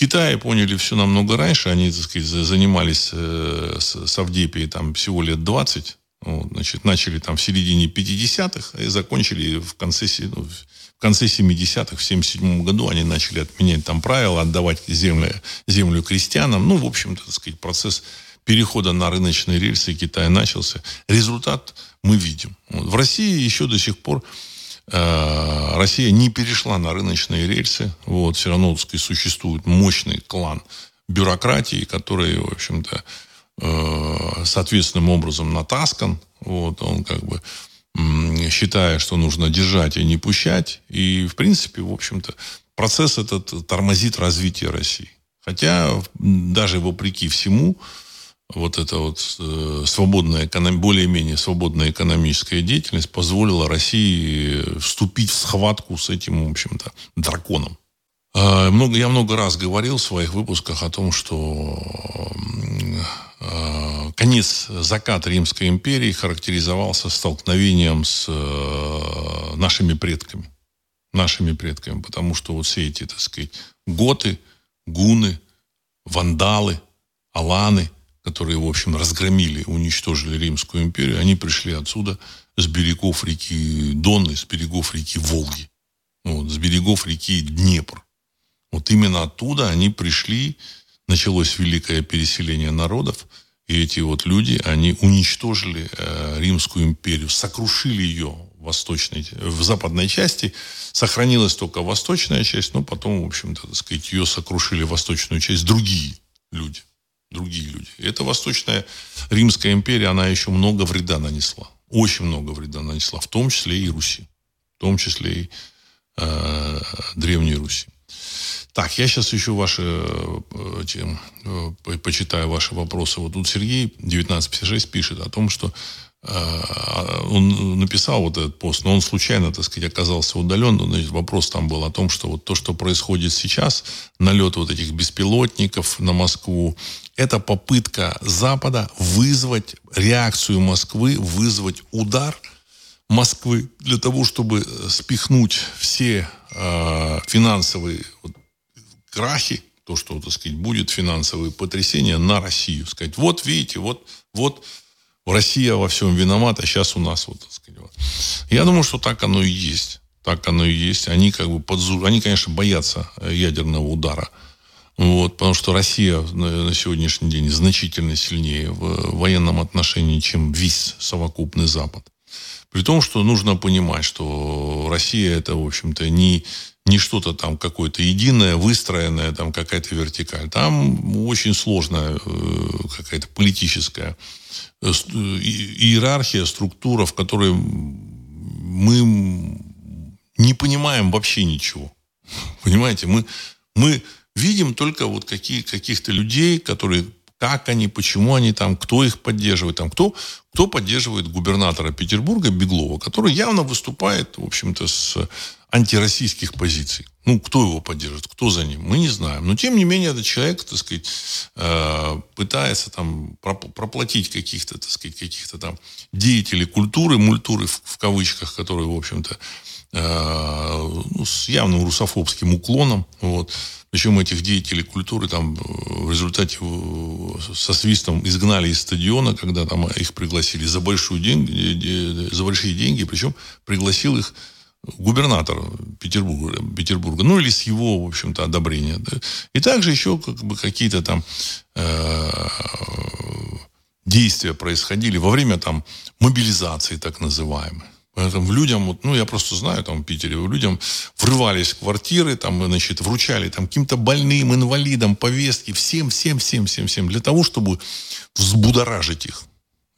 Китае поняли все намного раньше. Они, так сказать, занимались э, с, с Авдепией там всего лет 20. Вот, значит, начали там в середине 50-х и закончили в конце, ну, в конце 70-х, в 77 году они начали отменять там правила, отдавать землю, землю крестьянам. Ну, в общем-то, так сказать, процесс перехода на рыночные рельсы Китая начался. Результат мы видим. Вот. В России еще до сих пор Россия не перешла на рыночные рельсы. Вот, все равно так сказать, существует мощный клан бюрократии, который, в общем-то, э, соответственным образом натаскан. Вот, он как бы считая, что нужно держать и не пущать. И, в принципе, в общем-то, процесс этот тормозит развитие России. Хотя даже вопреки всему, вот эта вот э, свободная, более-менее свободная экономическая деятельность позволила России вступить в схватку с этим, в общем-то, драконом. А, много, я много раз говорил в своих выпусках о том, что э, конец заката Римской империи характеризовался столкновением с э, нашими предками. Нашими предками. Потому что вот все эти, так сказать, готы, гуны, вандалы, аланы – которые, в общем, разгромили, уничтожили Римскую империю, они пришли отсюда с берегов реки Дон и с берегов реки Волги. Ну вот, с берегов реки Днепр. Вот именно оттуда они пришли, началось великое переселение народов, и эти вот люди, они уничтожили э, Римскую империю, сокрушили ее в восточной, в западной части. Сохранилась только восточная часть, но потом, в общем-то, так сказать, ее сокрушили восточную часть другие люди другие люди. эта Восточная Римская империя, она еще много вреда нанесла. Очень много вреда нанесла, в том числе и Руси. В том числе и э, Древней Руси. Так, я сейчас еще ваши, э, эти, э, почитаю ваши вопросы. Вот тут Сергей 1956 пишет о том, что а, он написал вот этот пост, но он случайно, так сказать, оказался удален. Ну, значит, вопрос там был о том, что вот то, что происходит сейчас, налет вот этих беспилотников на Москву, это попытка Запада вызвать реакцию Москвы, вызвать удар Москвы для того, чтобы спихнуть все э, финансовые крахи, то, что, так сказать, будет финансовые потрясения на Россию. Сказать, вот видите, вот, вот Россия во всем виновата, сейчас у нас вот, так сказать. Вот. Я думаю, что так оно и есть. Так оно и есть. Они как бы подзу... Они, конечно, боятся э, ядерного удара. Вот, потому что Россия на, на сегодняшний день значительно сильнее в военном отношении, чем весь совокупный Запад. При том, что нужно понимать, что Россия это, в общем-то, не, не что-то там какое-то единое, выстроенное, там какая-то вертикаль. Там очень сложная э, какая-то политическая Э, иерархия, структура, в которой мы не понимаем вообще ничего. Понимаете, мы, мы видим только вот какие, каких-то людей, которые как они, почему они там, кто их поддерживает, там, кто, кто поддерживает губернатора Петербурга Беглова, который явно выступает, в общем-то, с антироссийских позиций. Ну, кто его поддержит, кто за ним, мы не знаем. Но, тем не менее, этот человек, так сказать, э, пытается там проплатить каких-то, так сказать, каких-то там деятелей культуры, мультуры в, в кавычках, которые, в общем-то, с явным русофобским уклоном, вот, причем этих деятелей культуры там в результате со свистом изгнали из стадиона, когда там их пригласили за, большую деньги, за большие деньги, причем пригласил их губернатор Петербурга, Петербурга, ну или с его, в общем-то, одобрения. Да. И также еще как бы какие-то там э, действия происходили во время там мобилизации так называемой. Там людям, вот, ну, я просто знаю, там, в Питере, людям врывались в квартиры, там, значит, вручали там каким-то больным, инвалидам, повестки, всем, всем, всем, всем, всем, для того, чтобы взбудоражить их.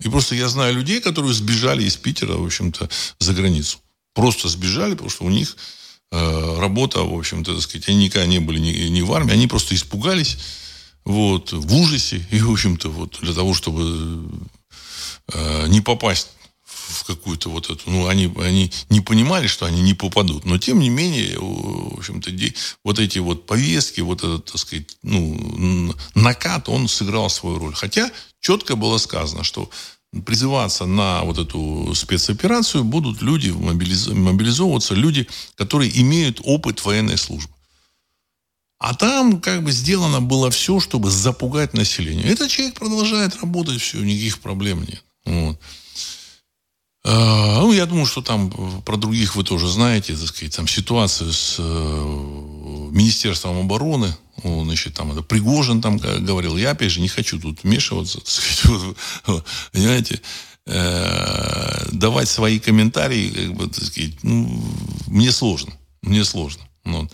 И просто я знаю людей, которые сбежали из Питера, в общем-то, за границу. Просто сбежали, потому что у них э, работа, в общем-то, так сказать, они никогда не были ни, ни в армии, они просто испугались, вот, в ужасе, и, в общем-то, вот, для того, чтобы э, не попасть в какую-то вот эту, ну, они, они не понимали, что они не попадут, но тем не менее, в общем-то, вот эти вот повестки, вот этот, так сказать, ну, накат, он сыграл свою роль. Хотя четко было сказано, что призываться на вот эту спецоперацию будут люди, мобилизовываться люди, которые имеют опыт военной службы. А там как бы сделано было все, чтобы запугать население. Этот человек продолжает работать, все, никаких проблем нет. Вот. А, ну, я думаю, что там про других вы тоже знаете, так сказать, там ситуацию с э, Министерством обороны, ну, значит, там это Пригожин там говорил, я опять же не хочу тут вмешиваться, так сказать, вот, понимаете, э, давать свои комментарии, как бы, так сказать, ну, мне сложно, мне сложно. Вот.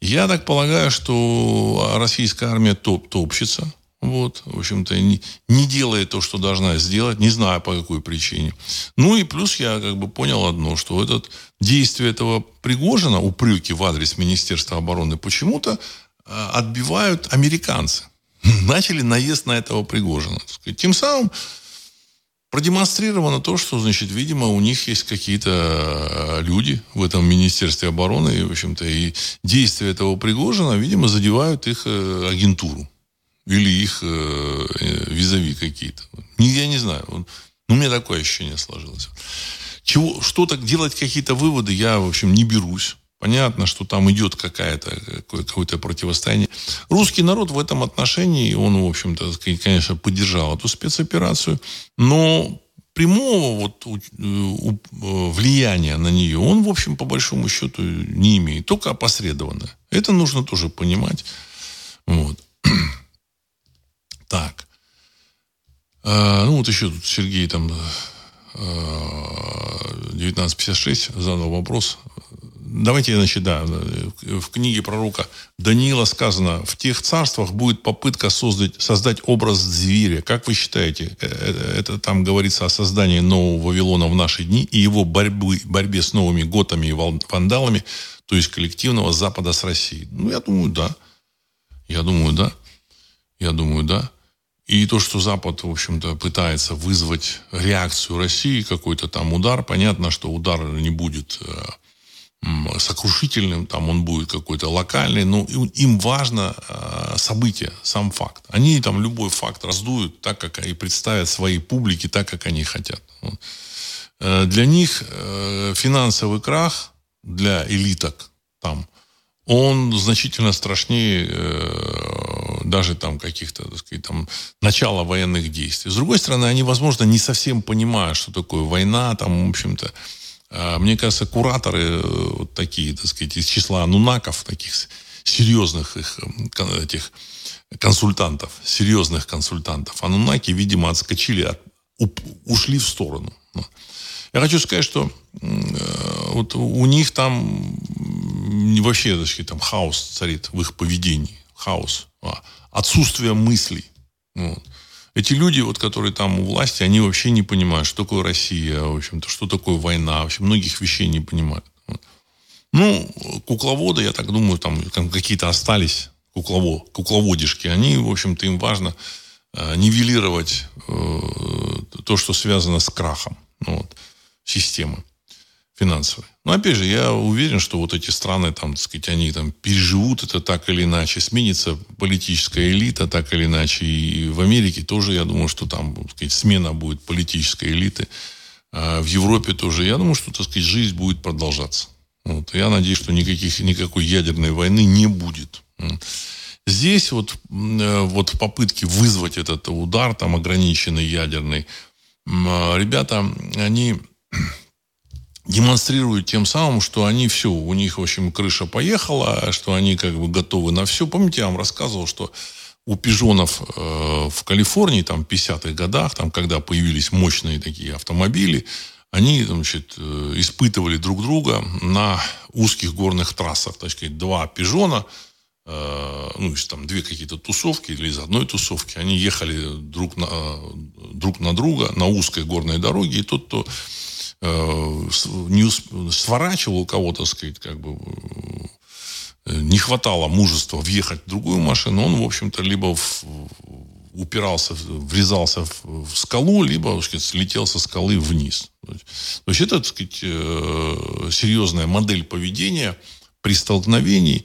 Я так полагаю, что российская армия топ топчется, вот, в общем-то, не, не делает то, что должна сделать, не знаю по какой причине. Ну и плюс я как бы понял одно, что этот действие этого Пригожина, упреки в адрес Министерства обороны, почему-то э, отбивают американцы. Начали наезд на этого Пригожина. Тем самым продемонстрировано то, что, значит, видимо, у них есть какие-то э, люди в этом Министерстве обороны, и, в общем-то, и действия этого Пригожина, видимо, задевают их э, агентуру или их э, визави какие-то. Я не знаю. Ну, у меня такое ощущение сложилось. Чего, что-то делать какие-то выводы я, в общем, не берусь. Понятно, что там идет какая-то, какое-то противостояние. Русский народ в этом отношении, он, в общем-то, конечно, поддержал эту спецоперацию, но прямого вот э, влияния на нее он, в общем, по большому счету не имеет, только опосредованно. Это нужно тоже понимать. Вот. Так. А, ну, вот еще тут Сергей там 1956 а, задал вопрос. Давайте, значит, да, в книге пророка Даниила сказано, в тех царствах будет попытка создать, создать образ зверя. Как вы считаете, э, э, это там говорится о создании нового Вавилона в наши дни и его борьбы, борьбе с новыми готами и вандалами, то есть коллективного Запада с Россией? Ну, я думаю, да. Я думаю, да. Я думаю, да. И то, что Запад, в общем-то, пытается вызвать реакцию России, какой-то там удар, понятно, что удар не будет э, сокрушительным, там он будет какой-то локальный, но им важно э, событие, сам факт. Они там любой факт раздуют так, как и представят своей публике так, как они хотят. Э, для них финансовый крах для элиток там, он значительно страшнее даже там каких-то, так сказать, там, начала военных действий. С другой стороны, они, возможно, не совсем понимают, что такое война, там, в общем-то, а, мне кажется, кураторы э, вот такие, так сказать, из числа анунаков, таких серьезных их, этих консультантов, серьезных консультантов, анунаки, видимо, отскочили, от, ушли в сторону. Я хочу сказать, что э, вот у них там вообще, так сказать, там хаос царит в их поведении. Хаос. А, отсутствие мыслей. Вот. Эти люди, вот, которые там у власти, они вообще не понимают, что такое Россия, в общем-то, что такое война, вообще многих вещей не понимают. Вот. Ну, кукловоды, я так думаю, там, там какие-то остались, куклово, кукловодишки, они, в общем-то, им важно э, нивелировать э, то, что связано с крахом вот, системы финансовой. Но опять же, я уверен, что вот эти страны, там, так сказать, они там переживут это так или иначе, сменится политическая элита так или иначе. И в Америке тоже, я думаю, что там, так сказать, смена будет политической элиты. А в Европе тоже. Я думаю, что, так сказать, жизнь будет продолжаться. Вот. Я надеюсь, что никаких, никакой ядерной войны не будет. Здесь вот, э, вот в попытке вызвать этот удар, там ограниченный ядерный, ребята, они демонстрируют тем самым, что они все, у них, в общем, крыша поехала, что они как бы готовы на все. Помните, я вам рассказывал, что у пижонов э, в Калифорнии, там, в 50-х годах, там, когда появились мощные такие автомобили, они значит, э, испытывали друг друга на узких горных трассах. Так сказать, два пижона, э, ну, есть там две какие-то тусовки или из одной тусовки, они ехали друг на, друг на друга на узкой горной дороге, и тот, кто э, не сворачивал у кого-то, сказать, как бы не хватало мужества въехать в другую машину, он, в общем-то, либо в, упирался, врезался в, в скалу, либо сказать, слетел со скалы вниз. То есть это так сказать, э, серьезная модель поведения при столкновении.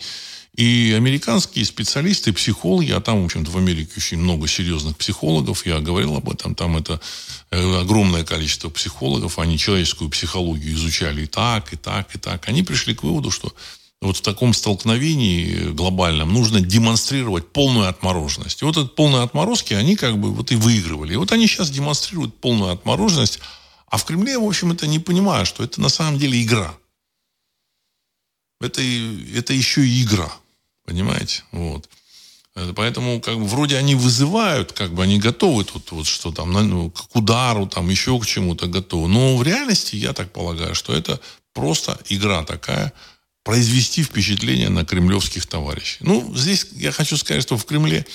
И американские специалисты, психологи, а там, в общем-то, в Америке очень много серьезных психологов, я говорил об этом, там это э, огромное количество психологов, они человеческую психологию изучали и так, и так, и так. Они пришли к выводу, что вот в таком столкновении глобальном нужно демонстрировать полную отмороженность. И вот этот полные отморозки, они как бы вот и выигрывали. И вот они сейчас демонстрируют полную отмороженность, а в Кремле, в общем, это не понимают, что это на самом деле игра. Это, это еще и игра. Понимаете? Вот. Поэтому как бы вроде они вызывают, как бы они готовы тут вот что там, ну, к удару, там еще к чему-то готовы. Но в реальности я так полагаю, что это просто игра такая, произвести впечатление на кремлевских товарищей. Ну, здесь я хочу сказать, что в Кремле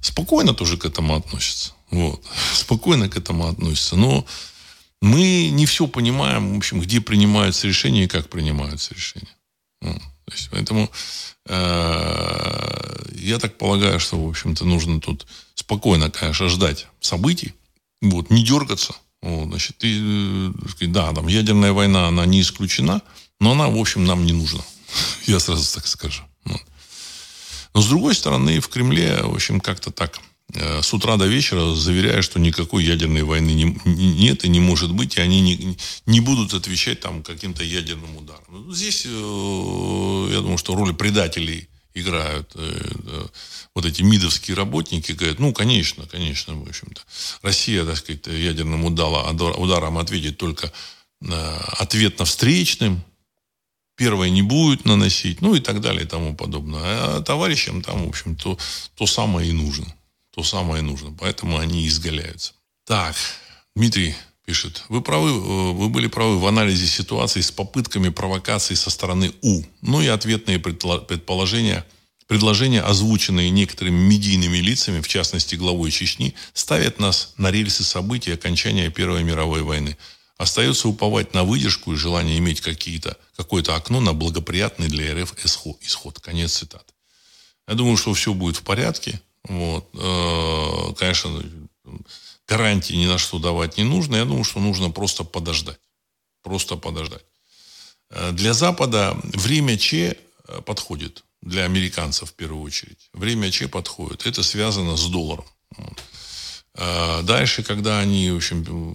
спокойно тоже к этому относятся. Вот. Спокойно к этому относятся. Но мы не все понимаем, в общем, где принимаются решения и как принимаются решения. Ну, то есть, поэтому э, я так полагаю, что, в общем-то, нужно тут спокойно, конечно, ждать событий, вот, не дергаться. Вот, значит, и, э, да, там ядерная война, она не исключена, но она, в общем, нам не нужна. Я сразу так скажу. Но, с другой стороны, в Кремле, в общем, как-то так э, с утра до вечера заверяют, что никакой ядерной войны не, нет и не может быть, и они не, не будут отвечать там каким-то ядерным ударом. Ну, здесь, э, я думаю, что роли предателей играют э, вот эти мидовские работники, говорят, ну, конечно, конечно, в общем-то. Россия, так сказать, ядерным ударом ответит только ответно-встречным, первое не будет наносить, ну и так далее и тому подобное. А товарищам там, в общем, то, то самое и нужно. То самое нужно. Поэтому они изгаляются. Так, Дмитрий пишет. Вы правы, э, вы были правы в анализе ситуации с попытками провокации со стороны У. Ну и ответные предположения, предложения, озвученные некоторыми медийными лицами, в частности главой Чечни, ставят нас на рельсы событий окончания Первой мировой войны. Остается уповать на выдержку и желание иметь какие-то, какое-то окно на благоприятный для РФ исход. Конец цитаты. Я думаю, что все будет в порядке. Вот. Э, конечно, гарантии ни на что давать не нужно. Я думаю, что нужно просто подождать. Просто подождать. Э, для Запада время Че э, подходит. Для американцев в первую очередь. Время Че подходит. Это связано с долларом. Дальше, когда они, в общем,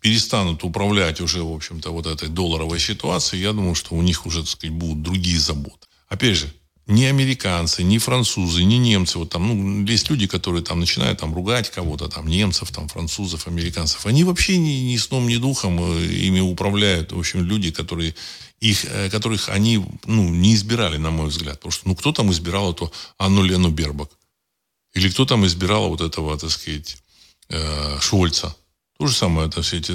перестанут управлять уже, в общем-то, вот этой долларовой ситуацией, я думаю, что у них уже, так сказать, будут другие заботы. Опять же, ни американцы, ни французы, ни немцы, вот там, ну, есть люди, которые там начинают там ругать кого-то, там, немцев, там, французов, американцев. Они вообще ни, ни сном, ни духом э, ими управляют, в общем, люди, которые их, э, которых они, ну, не избирали, на мой взгляд. Потому что, ну, кто там избирал эту Анну Лену Бербак? Или кто там избирал вот этого, так сказать, э, Шольца? То же самое, это все эти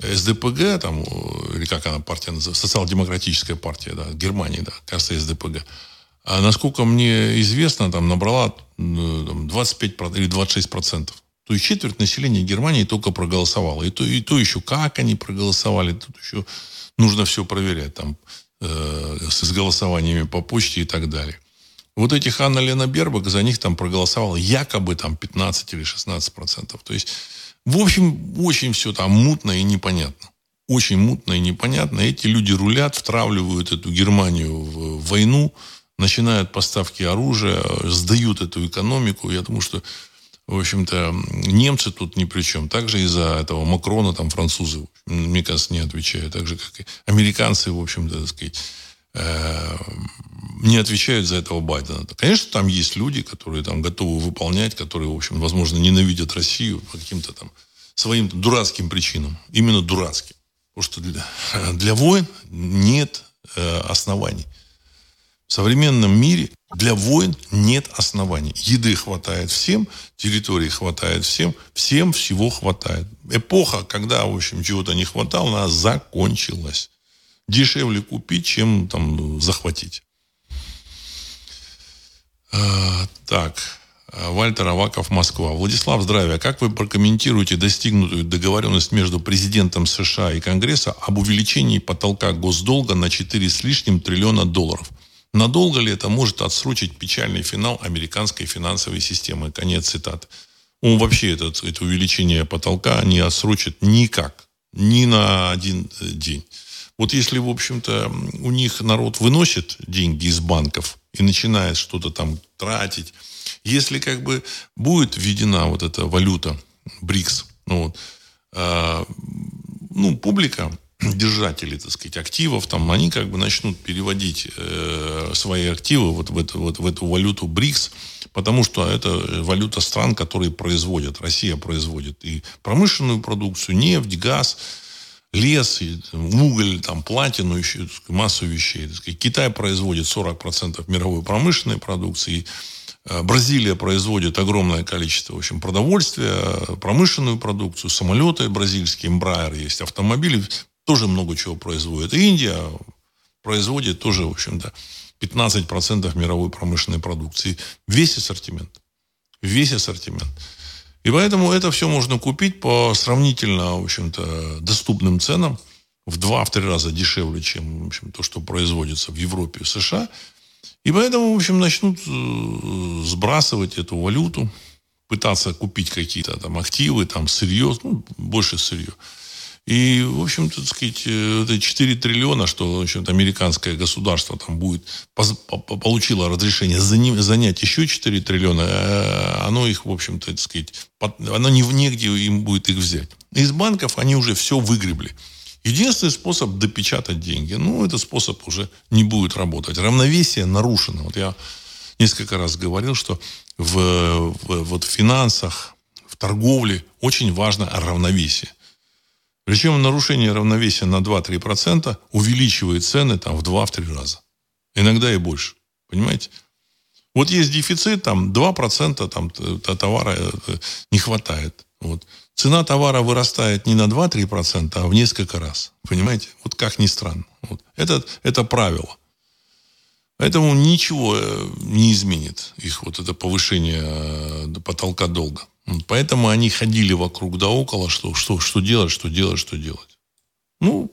СДПГ, там, или как она партия называется, социал-демократическая партия, да, Германии, да, кажется, СДПГ. А насколько мне известно, там набрала 25 или 26 процентов. То есть четверть населения Германии только проголосовала. И то, и то еще как они проголосовали, тут еще нужно все проверять там э, с голосованиями по почте и так далее. Вот этих Анна Лена Бербак, за них там проголосовало якобы там 15 или 16 процентов. То есть в общем, очень все там мутно и непонятно. Очень мутно и непонятно. Эти люди рулят, втравливают эту Германию в войну, начинают поставки оружия, сдают эту экономику. Я думаю, что, в общем-то, немцы тут ни при чем. Также из-за этого Макрона там французы, мне кажется, не отвечают. Так же, как и американцы, в общем-то, так сказать, э, не отвечают за этого Байдена. Конечно, там есть люди, которые там готовы выполнять, которые, в общем, возможно, ненавидят Россию по каким-то там своим дурацким причинам. Именно дурацким. Потому что для, для войн нет э, оснований. В современном мире для войн нет оснований. Еды хватает всем, территории хватает всем, всем всего хватает. Эпоха, когда, в общем, чего-то не хватало, она закончилась. Дешевле купить, чем там захватить. А, так. Вальтер Аваков, Москва. Владислав, здравия. Как вы прокомментируете достигнутую договоренность между президентом США и Конгресса об увеличении потолка госдолга на 4 с лишним триллиона долларов? Надолго ли это может отсрочить печальный финал американской финансовой системы? Конец цитаты. Он вообще этот, это увеличение потолка не отсрочит никак. Ни на один э, день. Вот если, в общем-то, у них народ выносит деньги из банков и начинает что-то там тратить, если как бы будет введена вот эта валюта БРИКС, ну, вот, э, ну, публика держатели, так сказать, активов, там, они как бы начнут переводить э, свои активы вот в, эту, вот в эту валюту БРИКС, потому что это валюта стран, которые производят, Россия производит и промышленную продукцию, нефть, газ, лес, и, уголь, там, платину, еще, сказать, массу вещей. Сказать. Китай производит 40% мировой промышленной продукции, э, Бразилия производит огромное количество в общем, продовольствия, промышленную продукцию, самолеты бразильские, Embraer есть, автомобили тоже много чего производит. И Индия производит тоже, в общем-то, 15% мировой промышленной продукции. Весь ассортимент. Весь ассортимент. И поэтому это все можно купить по сравнительно, в общем-то, доступным ценам. В два-три раза дешевле, чем в общем, то, что производится в Европе и США. И поэтому, в общем, начнут э, сбрасывать эту валюту, пытаться купить какие-то там активы, там сырье, ну, больше сырье. И, в общем-то, сказать, э, это 4 триллиона, что, в общем-то, американское государство там будет, получило разрешение занять еще 4 триллиона, а оно их, в общем-то, так сказать, оно не, негде им будет их взять. Из банков они уже все выгребли. Единственный способ допечатать деньги, ну, этот способ уже не будет работать. Равновесие нарушено. Вот я несколько раз говорил, что в, в, вот в финансах, в торговле очень важно равновесие. Причем нарушение равновесия на 2-3% увеличивает цены там, в 2-3 раза. Иногда и больше. Понимаете? Вот есть дефицит, там 2% там, товара э, не хватает. Вот. Цена товара вырастает не на 2-3%, а в несколько раз. Понимаете? Вот как ни странно. Вот. Это, это правило. Поэтому ничего э, не изменит их вот это повышение э, потолка долга. Поэтому они ходили вокруг да около, что, что, что делать, что делать, что делать. Ну,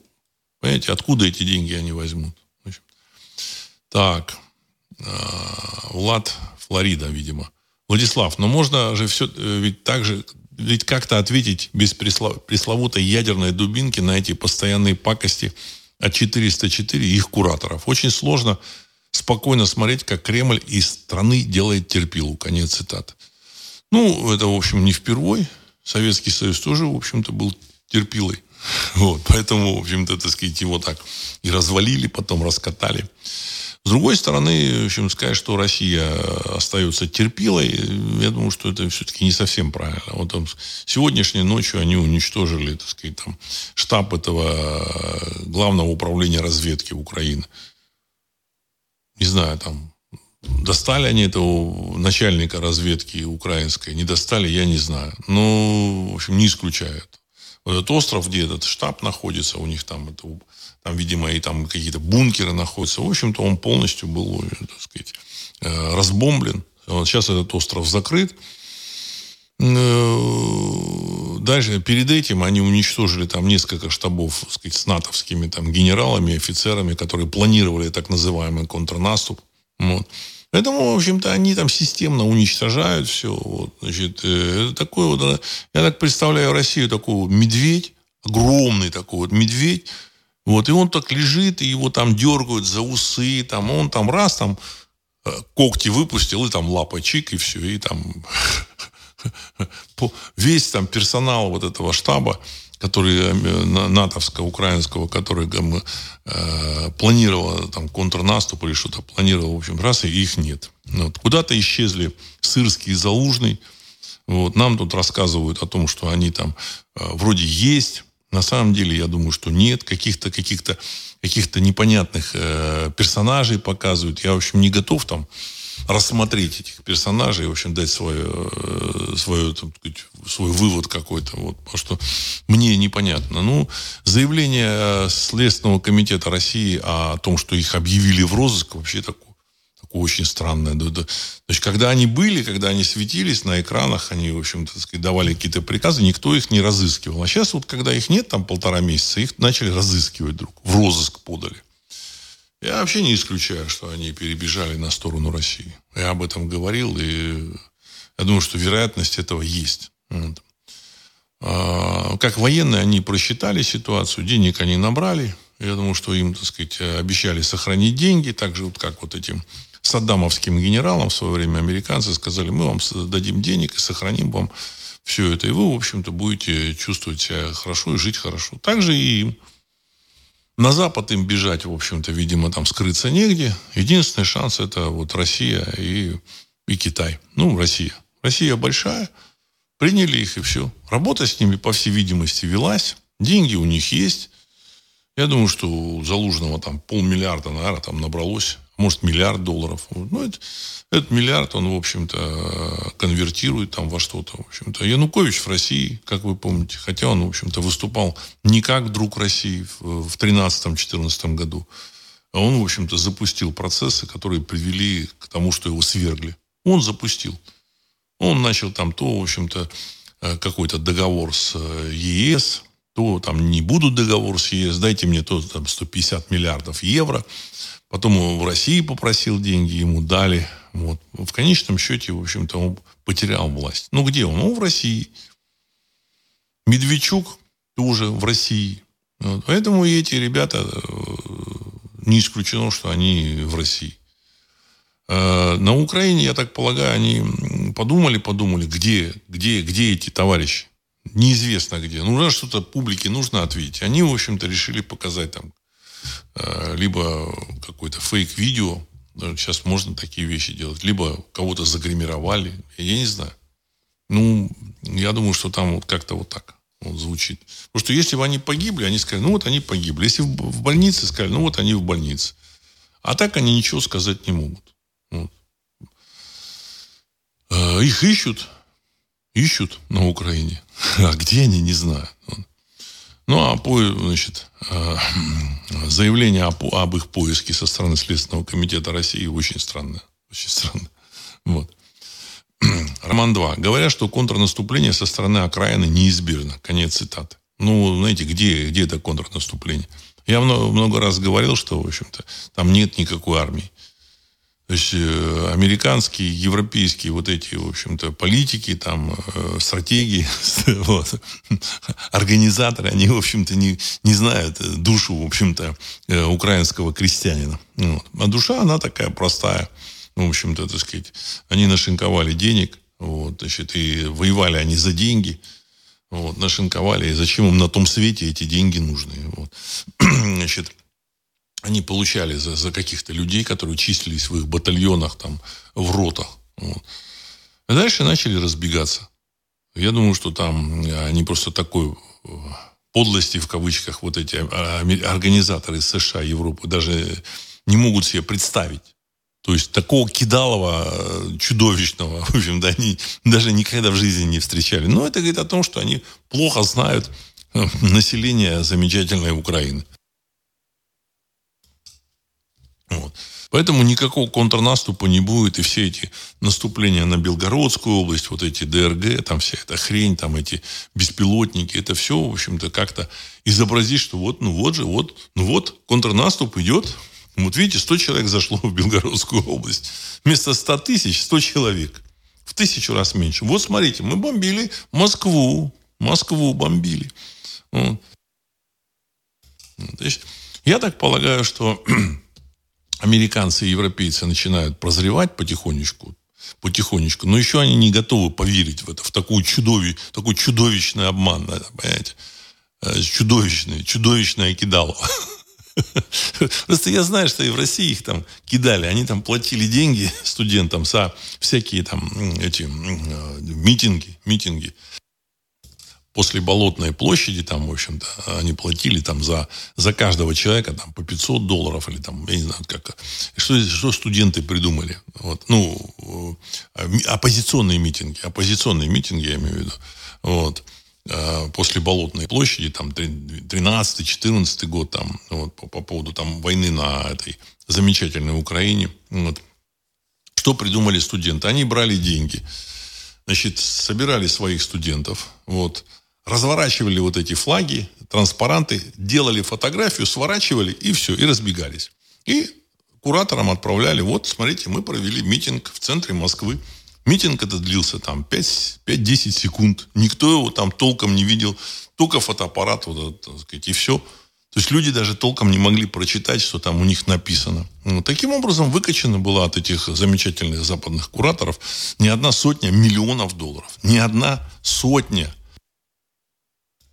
понимаете, откуда эти деньги они возьмут? Так, а, Влад, Флорида, видимо. Владислав, но можно же все, э, ведь так же, ведь как-то ответить без пресловутой ядерной дубинки на эти постоянные пакости от 404 и их кураторов. Очень сложно спокойно смотреть, как Кремль из страны делает терпилу. Конец цитаты. Ну, это, в общем, не впервой. Советский Союз тоже, в общем-то, был терпилой. Вот, поэтому, в общем-то, так сказать, его так и развалили, потом раскатали. С другой стороны, в общем, сказать, что Россия остается терпилой, я думаю, что это все-таки не совсем правильно. Вот там, сегодняшней ночью они уничтожили, так сказать, там, штаб этого главного управления разведки Украины. Не знаю, там Достали они этого начальника разведки украинской, не достали, я не знаю. Ну, в общем, не исключают. Вот этот остров, где этот штаб находится, у них там, это, там видимо, и там какие-то бункеры находятся. В общем-то, он полностью был, так сказать, э, разбомблен. Вот сейчас этот остров закрыт. Э, дальше, перед этим они уничтожили там несколько штабов так сказать, с натовскими там, генералами, офицерами, которые планировали так называемый контрнаступ. Вот. Поэтому, в общем-то, они там системно уничтожают все. Вот, значит, э, такой вот, э, я так представляю Россию, такой медведь, огромный такой вот медведь, вот, и он так лежит, и его там дергают за усы, там, он там раз, там, э, когти выпустил, и там лапа чик, и все, и там весь там персонал вот этого штаба, который э, натовского, украинского, который э, планировал там контрнаступ или что-то планировал, в общем, раз, и их нет. Вот. Куда-то исчезли Сырский и Залужный. Вот. Нам тут рассказывают о том, что они там э, вроде есть, На самом деле, я думаю, что нет. Каких-то каких-то каких-то непонятных э, персонажей показывают. Я, в общем, не готов там рассмотреть этих персонажей, в общем, дать э, свое, так сказать, свой вывод какой-то. Вот, потому что мне непонятно. Ну, заявление Следственного комитета России о том, что их объявили в розыск, вообще такое такое очень странное. Значит, когда они были, когда они светились на экранах, они, в общем-то, давали какие-то приказы, никто их не разыскивал. А сейчас вот, когда их нет, там полтора месяца, их начали разыскивать вдруг, в розыск подали. Я вообще не исключаю, что они перебежали на сторону России. Я об этом говорил, и я думаю, что вероятность этого есть. Вот. А, как военные, они просчитали ситуацию, денег они набрали. Я думаю, что им, так сказать, обещали сохранить деньги, так же, вот как вот этим саддамовским генералам в свое время американцы сказали, мы вам дадим денег и сохраним вам все это. И вы, в общем-то, будете чувствовать себя хорошо и жить хорошо. Также и на Запад им бежать, в общем-то, видимо, там скрыться негде. Единственный шанс это вот Россия и, и Китай. Ну, Россия. Россия большая. Приняли их и все. Работа с ними, по всей видимости, велась. Деньги у них есть. Я думаю, что у Залужного там полмиллиарда, наверное, там набралось может, миллиард долларов. Ну, это, этот миллиард он, в общем-то, конвертирует там во что-то. В общем-то. Янукович в России, как вы помните, хотя он, в общем-то, выступал не как друг России в 2013-2014 году, а он, в общем-то, запустил процессы, которые привели к тому, что его свергли. Он запустил. Он начал там то, в общем-то, э, какой-то договор с э, ЕС, то там не будут договор с ЕС, дайте мне то там 150 миллиардов евро. Потом в России попросил деньги, ему дали. Вот. В конечном счете, в общем-то, он потерял власть. Ну, где он? Ну, в России. Медведчук тоже в России. Вот. Поэтому эти ребята, э, не исключено, что они в России. Э, на Украине, я так полагаю, они подумали, подумали, где, где, где эти товарищи. Неизвестно где. Нужно что-то публике нужно ответить. Они, в общем-то, решили показать там либо какой-то фейк-видео, сейчас можно такие вещи делать, либо кого-то загримировали, я не знаю. Ну, я думаю, что там вот как-то вот так вот звучит. Потому что если бы они погибли, они сказали, ну вот они погибли. Если в больнице сказали, ну вот они в больнице. А так они ничего сказать не могут. Вот. Э, их ищут, ищут на Украине. А где они, не знаю. Ну, а по, значит, э, заявление об, об их поиске со стороны Следственного комитета России очень странное. Очень странно. Вот. Роман 2. Говорят, что контрнаступление со стороны окраины неизбежно. Конец цитаты. Ну, знаете, где, где это контрнаступление? Я много, много раз говорил, что, в общем-то, там нет никакой армии. То есть э, американские, европейские вот эти, в общем-то, политики, там, э, стратегии, вот, организаторы, они, в общем-то, не, не знают душу, в общем-то, э, украинского крестьянина. Вот. А душа, она такая простая. Ну, в общем-то, так сказать, они нашинковали денег, вот, значит, и воевали они за деньги, вот, нашинковали, и зачем им на том свете эти деньги нужны, вот. Значит, они получали за, за каких-то людей, которые числились в их батальонах, там, в ротах. Вот. А дальше начали разбегаться. Я думаю, что там они просто такой э, подлости, в кавычках, вот эти а, организаторы США, Европы, даже не могут себе представить. То есть такого кидалова э, чудовищного, в общем, да, они даже никогда в жизни не встречали. Но это говорит о том, что они плохо знают э, население замечательной Украины. Вот. Поэтому никакого контрнаступа не будет, и все эти наступления на Белгородскую область, вот эти ДРГ, там вся эта хрень, там эти беспилотники, это все, в общем-то, как-то изобразить, что вот, ну вот же, вот, ну вот, контрнаступ идет. Вот видите, 100 человек зашло в Белгородскую область. Вместо 100 тысяч 100 человек. В тысячу раз меньше. Вот смотрите, мы бомбили Москву. Москву бомбили. Вот. Я так полагаю, что американцы и европейцы начинают прозревать потихонечку, потихонечку, но еще они не готовы поверить в это, в такую чудови, такой чудовищный обман, да, понимаете? Э, чудовищный, чудовищное кидало. Просто я знаю, что и в России их там кидали. Они там платили деньги студентам за всякие там эти э, митинги, митинги после Болотной площади, там, в общем-то, они платили там за, за каждого человека там по 500 долларов или там, я не знаю, как. Что, что студенты придумали? Вот, ну, э, оппозиционные митинги, оппозиционные митинги, я имею в виду. Вот э, после Болотной площади, там, 13-14 год, там, вот, по, по поводу там войны на этой замечательной Украине. Вот. Что придумали студенты? Они брали деньги, значит, собирали своих студентов, вот, разворачивали вот эти флаги, транспаранты, делали фотографию, сворачивали и все, и разбегались. И кураторам отправляли, вот, смотрите, мы провели митинг в центре Москвы. Митинг этот длился там 5-10 секунд. Никто его там толком не видел. Только фотоаппарат, вот, так сказать, и все. То есть люди даже толком не могли прочитать, что там у них написано. Ну, таким образом, выкачана была от этих замечательных западных кураторов не одна сотня миллионов долларов. Не одна сотня.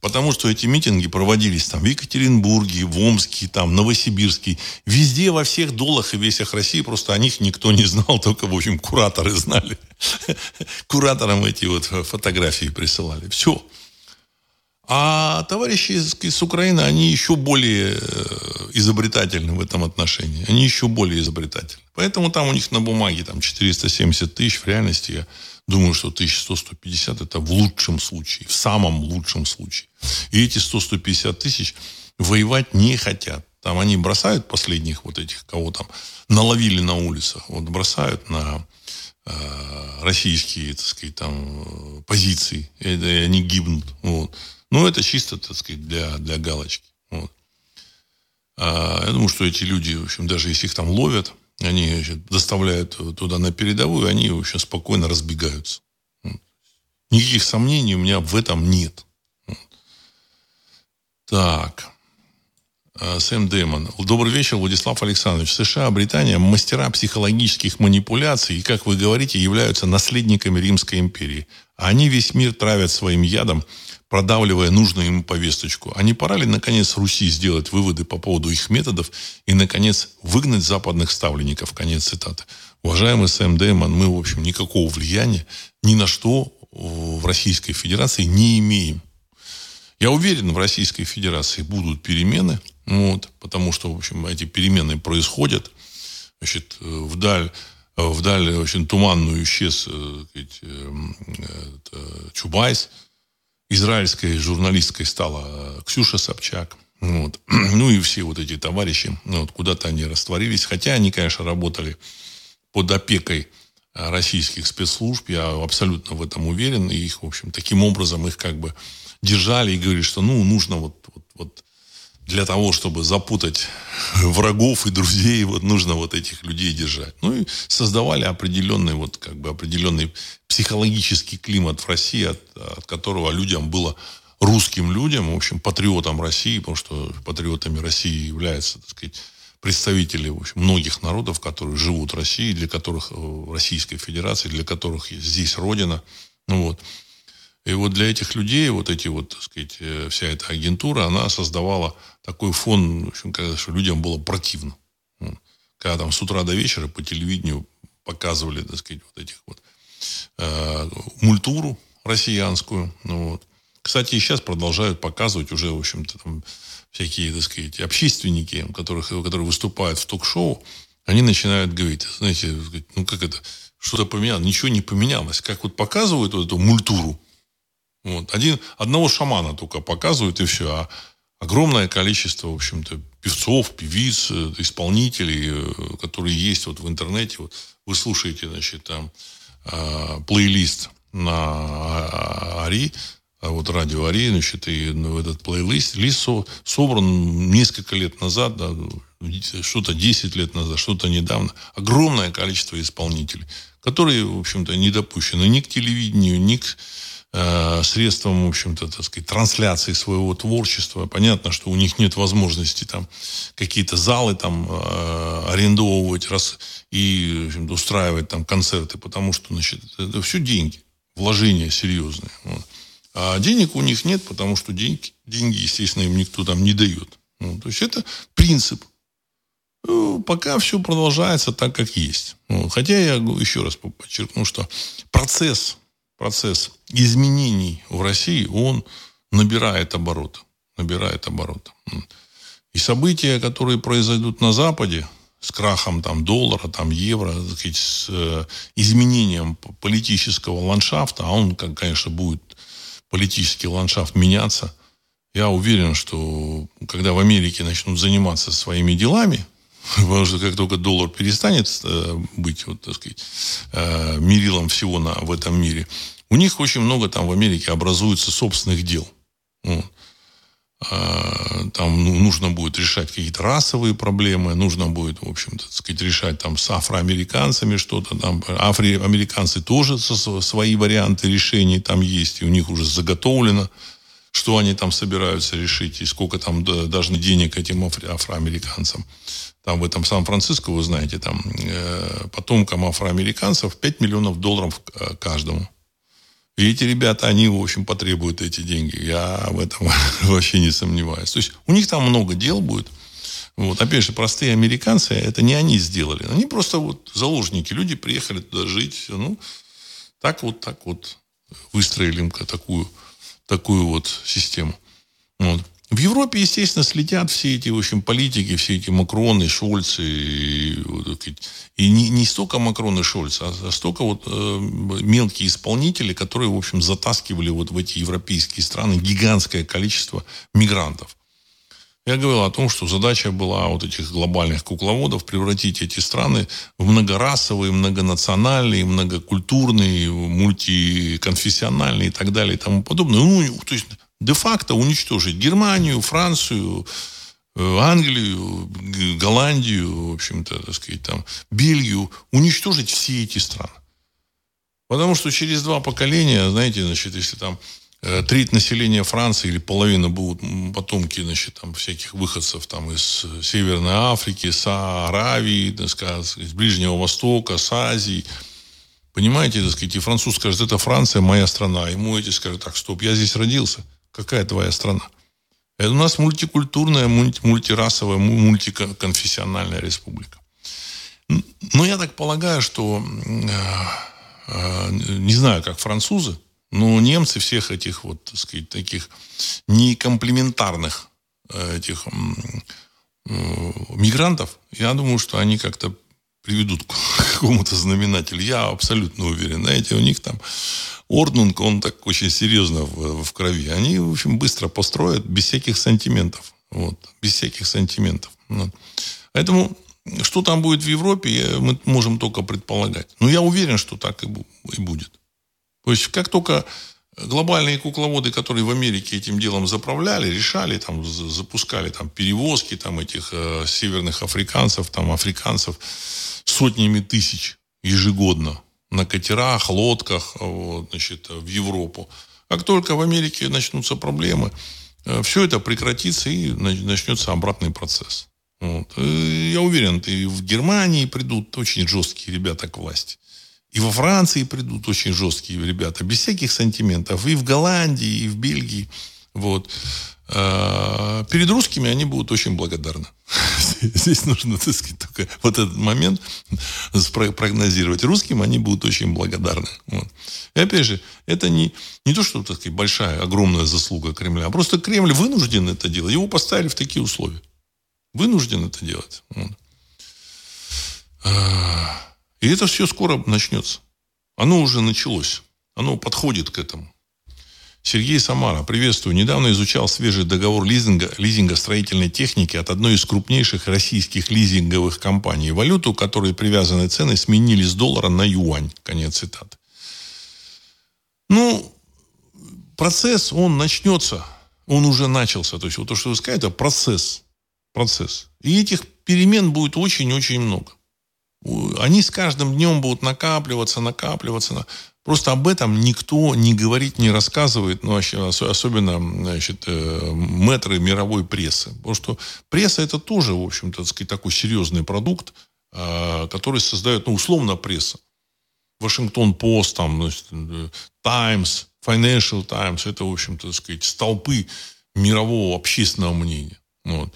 Потому что эти митинги проводились там в Екатеринбурге, в Омске, там, Новосибирске. Везде, во всех долах и весях России просто о них никто не знал, только, в общем, кураторы знали. Кураторам эти вот фотографии присылали. Все. А товарищи из, из Украины, они еще более э, изобретательны в этом отношении. Они еще более изобретательны. Поэтому там у них на бумаге там 470 тысяч. В реальности я думаю, что 1100-150 это в лучшем случае. В самом лучшем случае. И эти 100-150 тысяч воевать не хотят. Там они бросают последних вот этих, кого там наловили на улицах. Вот бросают на э, российские, так сказать, там позиции. И, и они гибнут. Вот. Ну, это чисто, так сказать, для, для галочки. Вот. А, я думаю, что эти люди, в общем, даже если их там ловят, они значит, доставляют туда на передовую, они, общем, спокойно разбегаются. Никаких сомнений у меня в этом нет. Так. А, Сэм Дэймон. Добрый вечер, Владислав Александрович. США, Британия – мастера психологических манипуляций и, как вы говорите, являются наследниками Римской империи. Они весь мир травят своим ядом – продавливая нужную ему повесточку. А не пора ли, наконец, Руси сделать выводы по поводу их методов и, наконец, выгнать западных ставленников? Конец цитаты. Уважаемый Сэм Дэймон, мы, в общем, никакого влияния ни на что в Российской Федерации не имеем. Я уверен, в Российской Федерации будут перемены, вот, потому что, в общем, эти перемены происходят. Значит, вдаль, вдаль очень туманную исчез э, сказать, э, Чубайс – израильской журналисткой стала э, Ксюша Собчак. Вот. Ну и все вот эти товарищи, ну, вот, куда-то они растворились. Хотя они, конечно, работали под опекой э, российских спецслужб, я абсолютно в этом уверен. И их, в общем, таким образом их как бы держали и говорили, что ну, нужно вот, вот, вот для того, чтобы запутать врагов и друзей, вот нужно вот этих людей держать. Ну и создавали определенный, вот как бы определенный психологический климат в России, от, от которого людям было русским людям, в общем, патриотам России, потому что патриотами России являются, так сказать, представители в общем, многих народов, которые живут в России, для которых в Российской Федерации, для которых здесь Родина. Ну вот. И вот для этих людей вот эти вот, так сказать, э, вся эта агентура, она создавала такой фон, в общем, когда, что людям было противно. Когда там с утра до вечера по телевидению показывали, так сказать, вот этих вот э, мультуру россиянскую. Ну, вот. Кстати, и сейчас продолжают показывать уже, в общем-то, там всякие, так сказать, общественники, которых, которые выступают в ток-шоу, они начинают говорить, знаете, ну как это, что-то поменялось, ничего не поменялось. Как вот показывают вот эту мультуру, вот. Один, одного шамана только показывают, и все. А огромное количество, в общем-то, певцов, певиц, э, исполнителей, э, которые есть вот в интернете. Вот вы слушаете, значит, там э, плейлист на Ари, а вот радио Ари, значит, и ну, этот плейлист лист собран несколько лет назад, да, что-то 10 лет назад, что-то недавно. Огромное количество исполнителей, которые, в общем-то, не допущены ни к телевидению, ни к средством, в общем-то, так сказать, трансляции своего творчества. Понятно, что у них нет возможности там какие-то залы там э, арендовывать раз, и устраивать там концерты, потому что, значит, это все деньги, вложения серьезные. Вот. А денег у них нет, потому что деньги, деньги, естественно, им никто там не дает. Ну, то есть это принцип. Ну, пока все продолжается так, как есть. Ну, хотя я еще раз подчеркну, что процесс процесс изменений в России, он набирает обороты. Набирает обороты. И события, которые произойдут на Западе, с крахом там, доллара, там, евро, с э, изменением политического ландшафта, а он, конечно, будет политический ландшафт меняться, я уверен, что когда в Америке начнут заниматься своими делами, потому что как только доллар перестанет э, быть, вот, так сказать, э, мерилом всего на, в этом мире, у них очень много там в Америке образуется собственных дел. А, там ну, нужно будет решать какие-то расовые проблемы, нужно будет, в общем-то, сказать, решать там с афроамериканцами что-то там. Афроамериканцы тоже свои варианты решений там есть, и у них уже заготовлено, что они там собираются решить, и сколько там должны денег этим афроамериканцам. Там в этом Сан-Франциско, вы знаете, там э, потомкам афроамериканцев 5 миллионов долларов э, каждому. И эти ребята, они, в общем, потребуют эти деньги. Я в этом вообще не сомневаюсь. То есть у них там много дел будет. Вот. Опять же, простые американцы, это не они сделали. Они просто вот заложники. Люди приехали туда жить. Ну, так вот, так вот выстроили им такую, такую вот систему. Вот. В Европе, естественно, следят все эти, в общем, политики, все эти Макроны, Шольцы. И, и не, не столько Макроны и Шольцы, а, а столько вот э, мелкие исполнители, которые, в общем, затаскивали вот в эти европейские страны гигантское количество мигрантов. Я говорил о том, что задача была вот этих глобальных кукловодов превратить эти страны в многорасовые, многонациональные, многокультурные, мультиконфессиональные и так далее и тому подобное. Ну, то есть де-факто уничтожить Германию, Францию, э, Англию, Голландию, в общем-то, так сказать, там, Бельгию, уничтожить все эти страны. Потому что через два поколения, знаете, значит, если там э, треть населения Франции или половина будут потомки, значит, там, всяких выходцев там, из Северной Африки, с Аравии, так сказать, из Ближнего Востока, с Азии – Понимаете, так сказать, и француз скажет, это Франция, моя страна. Ему эти скажут, так, стоп, я здесь родился. Какая твоя страна? Это у нас мультикультурная, мультирасовая, мультиконфессиональная республика. Но я так полагаю, что э, не знаю, как французы, но немцы всех этих вот, так сказать, таких некомплементарных э, этих мигрантов, я думаю, что они как-то приведут к какому-то знаменателю. Я абсолютно уверен. Знаете, у них там Орднунг, он так очень серьезно в, в крови. Они, в общем, быстро построят без всяких сантиментов. Вот, без всяких сантиментов. Вот. Поэтому, что там будет в Европе, мы можем только предполагать. Но я уверен, что так и, будет. То есть, как только глобальные кукловоды, которые в Америке этим делом заправляли, решали, там, запускали там, перевозки там, этих э, северных африканцев, там, африканцев сотнями тысяч ежегодно на катерах, лодках вот, значит, в Европу. Как только в Америке начнутся проблемы, э, все это прекратится и начнется обратный процесс. Вот. Э, я уверен, и в Германии придут очень жесткие ребята к власти. И во Франции придут очень жесткие ребята, без всяких сантиментов. И в Голландии, и в Бельгии. Вот. А, перед русскими они будут очень благодарны. Здесь нужно, так сказать, только вот этот момент прогнозировать. Русским они будут очень благодарны. Вот. И опять же, это не, не то, что, так сказать, большая, огромная заслуга Кремля, а просто Кремль вынужден это делать. Его поставили в такие условия. Вынужден это делать. Вот. И это все скоро начнется. Оно уже началось. Оно подходит к этому. Сергей Самара, приветствую. Недавно изучал свежий договор лизинга, лизинга строительной техники от одной из крупнейших российских лизинговых компаний. Валюту, которой привязаны цены, сменили с доллара на юань. Конец цитаты. Ну, процесс, он начнется. Он уже начался. То есть, вот то, что вы сказали, это процесс. Процесс. И этих перемен будет очень-очень много. Они с каждым днем будут накапливаться, накапливаться. Просто об этом никто не говорит, не рассказывает, ну, особенно значит, э, мэтры мировой прессы. Потому что пресса это тоже, в общем-то, сказать, такой серьезный продукт, а, который создает, ну, условно, пресса. Вашингтон Пост, там, Таймс, Financial Times, это, в общем-то, сказать, столпы мирового общественного мнения. Вот.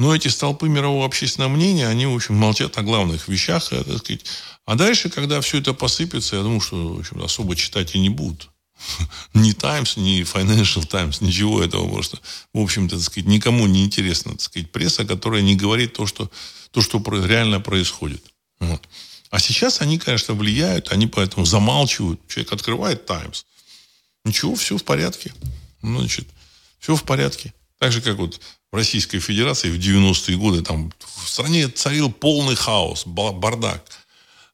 Но эти столпы мирового общественного мнения, они, в общем, молчат о главных вещах. Так сказать. А дальше, когда все это посыпется, я думаю, что в общем, особо читать и не будут. Ни Times, ни Financial Times, ничего этого просто, в общем-то, так сказать, никому не интересно, так сказать, пресса, которая не говорит то, что, то, что реально происходит. Вот. А сейчас они, конечно, влияют, они поэтому замалчивают. Человек открывает Times. Ничего, все в порядке. Значит, все в порядке. Так же, как вот Российской Федерации в 90-е годы там в стране царил полный хаос, бардак.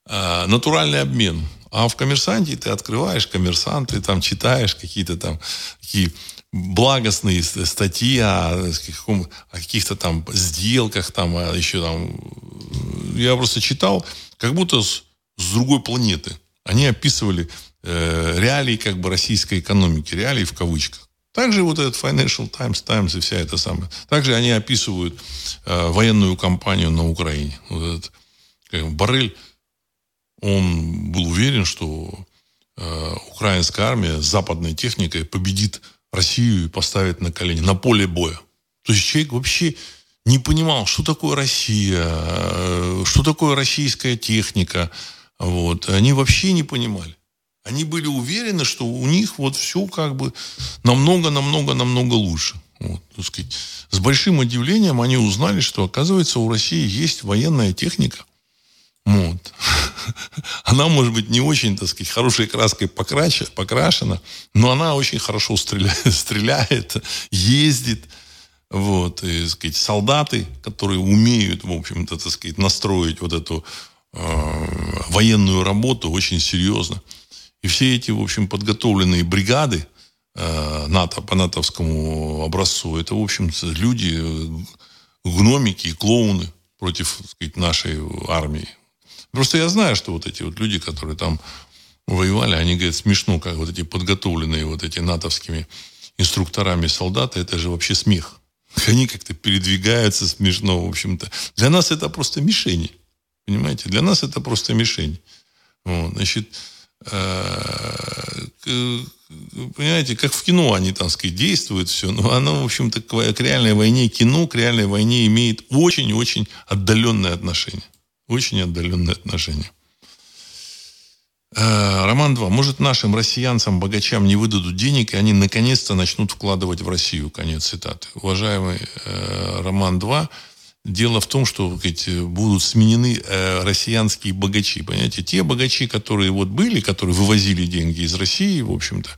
Э, натуральный обмен. А в коммерсанте ты открываешь коммерсант, ты там читаешь какие-то там такие благостные статьи о, о каких-то там сделках, там, а еще там... Я просто читал, как будто с, с другой планеты. Они описывали э, реалии как бы российской экономики, реалии в кавычках. Также вот этот Financial Times, Times и вся эта самая. Также они описывают э, военную кампанию на Украине. Вот этот, как, Барель он был уверен, что э, украинская армия с западной техникой победит Россию и поставит на колени, на поле боя. То есть человек вообще не понимал, что такое Россия, э, что такое российская техника. Вот. Они вообще не понимали. Они были уверены, что у них вот все как бы намного-намного-намного лучше. Вот, так сказать. С большим удивлением они узнали, что, оказывается, у России есть военная техника – вот. Она, может быть, не очень, так сказать, хорошей краской покрашена, но она очень хорошо стреляет, стреляет ездит. Вот, и, так сказать, солдаты, которые умеют, в общем-то, так сказать, настроить вот эту э, военную работу очень серьезно. И все эти, в общем, подготовленные бригады э, НАТО по натовскому образцу, это, в общем люди, э, гномики клоуны против, так сказать, нашей армии. Просто я знаю, что вот эти вот люди, которые там воевали, они говорят, смешно, как вот эти подготовленные вот эти натовскими инструкторами солдаты, это же вообще смех. Они как-то передвигаются смешно, в общем-то. Для нас это просто мишени. Понимаете? Для нас это просто мишень. Вот, значит, понимаете, как в кино они, там сказать, действуют все, но оно, в общем-то, к реальной войне, кино к реальной войне имеет очень-очень отдаленное отношение. Очень отдаленные отношения. Э, Роман 2. Может, нашим россиянцам, богачам не выдадут денег, и они наконец-то начнут вкладывать в Россию. Конец цитаты. Уважаемый э, Роман 2. Дело в том, что сказать, будут сменены э, россиянские богачи. Понимаете, те богачи, которые вот были, которые вывозили деньги из России, в общем-то,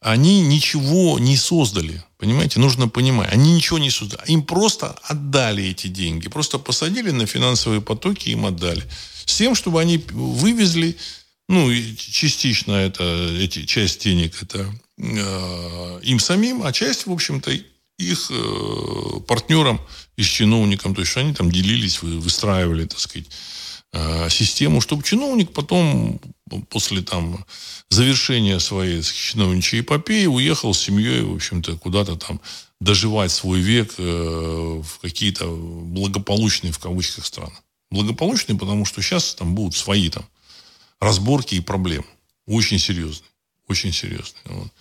они ничего не создали. Понимаете, нужно понимать. Они ничего не создали. Им просто отдали эти деньги. Просто посадили на финансовые потоки, им отдали. С тем, чтобы они вывезли, ну, частично это, эти, часть денег это э, им самим, а часть, в общем-то, их э, партнерам и чиновникам. То есть, они там делились, выстраивали, так сказать, э, систему, чтобы чиновник потом после там завершения своей чиновничьей эпопеи уехал с семьей, в общем-то, куда-то там доживать свой век э, в какие-то благополучные, в кавычках, страны. Благополучные, потому что сейчас там будут свои там разборки и проблемы. Очень серьезные. Очень серьезные. Вот.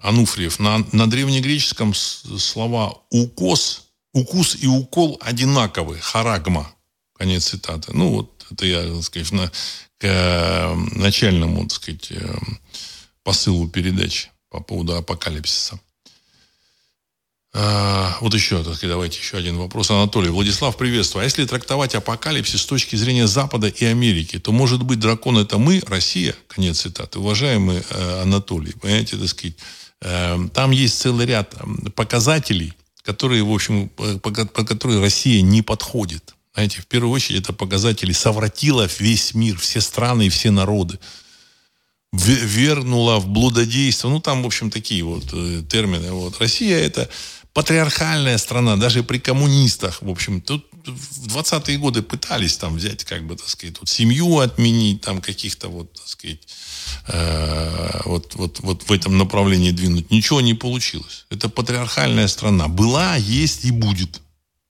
Ануфриев. На, на древнегреческом слова «укос», «укус» и «укол» одинаковы. Харагма. Конец цитаты. Ну, вот это я, так сказать, на, к э, начальному, так сказать, э, посылу передачи по поводу апокалипсиса. А, вот еще, так сказать, давайте еще один вопрос. Анатолий. Владислав, приветствую. А если трактовать апокалипсис с точки зрения Запада и Америки, то, может быть, дракон это мы, Россия? Конец цитаты. Уважаемый э, Анатолий, понимаете, так сказать, там есть целый ряд показателей, которые, в общем, по, по которые Россия не подходит. Знаете, в первую очередь это показатели совратила весь мир, все страны и все народы. Вернула в блудодейство. Ну, там, в общем, такие вот э, термины. Вот. Россия это патриархальная страна, даже при коммунистах, в общем, тут в 20-е годы пытались там взять, как бы, так сказать, вот семью отменить, там каких-то вот, так сказать, э, вот, вот, вот в этом направлении двинуть. Ничего не получилось. Это патриархальная страна. Была, есть и будет.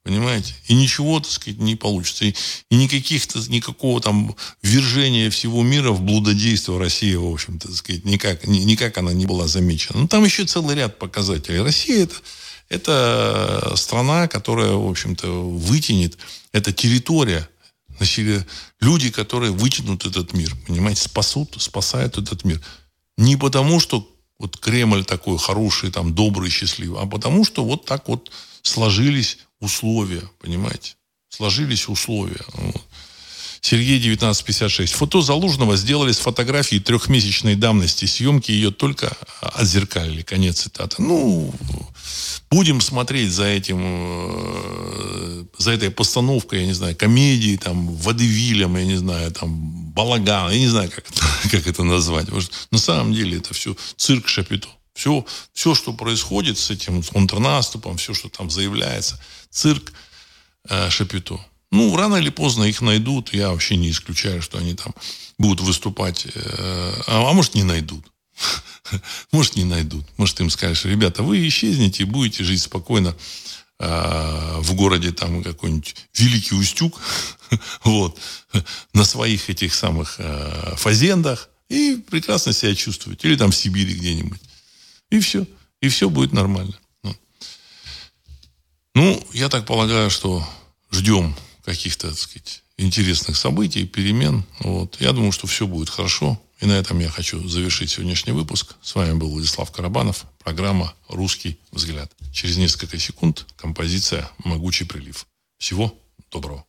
Понимаете? И ничего, так сказать, не получится. И, и никаких, никакого там ввержения всего мира в блудодейство России, в общем-то, так сказать, никак, ни, никак она не была замечена. Но ну, там еще целый ряд показателей. Россия это, это страна, которая, в общем-то, вытянет, это территория, Значит, люди, которые вытянут этот мир, понимаете, спасут, спасают этот мир. Не потому, что вот Кремль такой хороший, там, добрый, счастливый, а потому, что вот так вот сложились условия, понимаете? Сложились условия. Вот. Сергей 1956. Фото Залужного сделали с фотографии трехмесячной давности. Съемки ее только отзеркалили. Конец цитаты. Ну, будем смотреть за этим, э, за этой постановкой, я не знаю, комедии, там, Водевилем, я не знаю, там, Балаган, я не знаю, как это, как это назвать. На самом деле это все цирк Шапито. Все, все, что происходит с этим контрнаступом, все, что там заявляется, цирк э, Шапито. Ну, рано или поздно их найдут. Я вообще не исключаю, что они там будут выступать. Э, а, а может, не найдут. Может, не найдут. Может, им скажешь, ребята, вы исчезнете и будете жить спокойно э, в городе там какой-нибудь Великий Устюг, вот, на своих этих самых э, фазендах и прекрасно себя чувствовать. Или там в Сибири где-нибудь. И все. И все будет нормально. Ну, ну я так полагаю, что ждем каких-то, так сказать, интересных событий, перемен. Вот. Я думаю, что все будет хорошо. И на этом я хочу завершить сегодняшний выпуск. С вами был Владислав Карабанов. Программа «Русский взгляд». Через несколько секунд композиция «Могучий прилив». Всего доброго.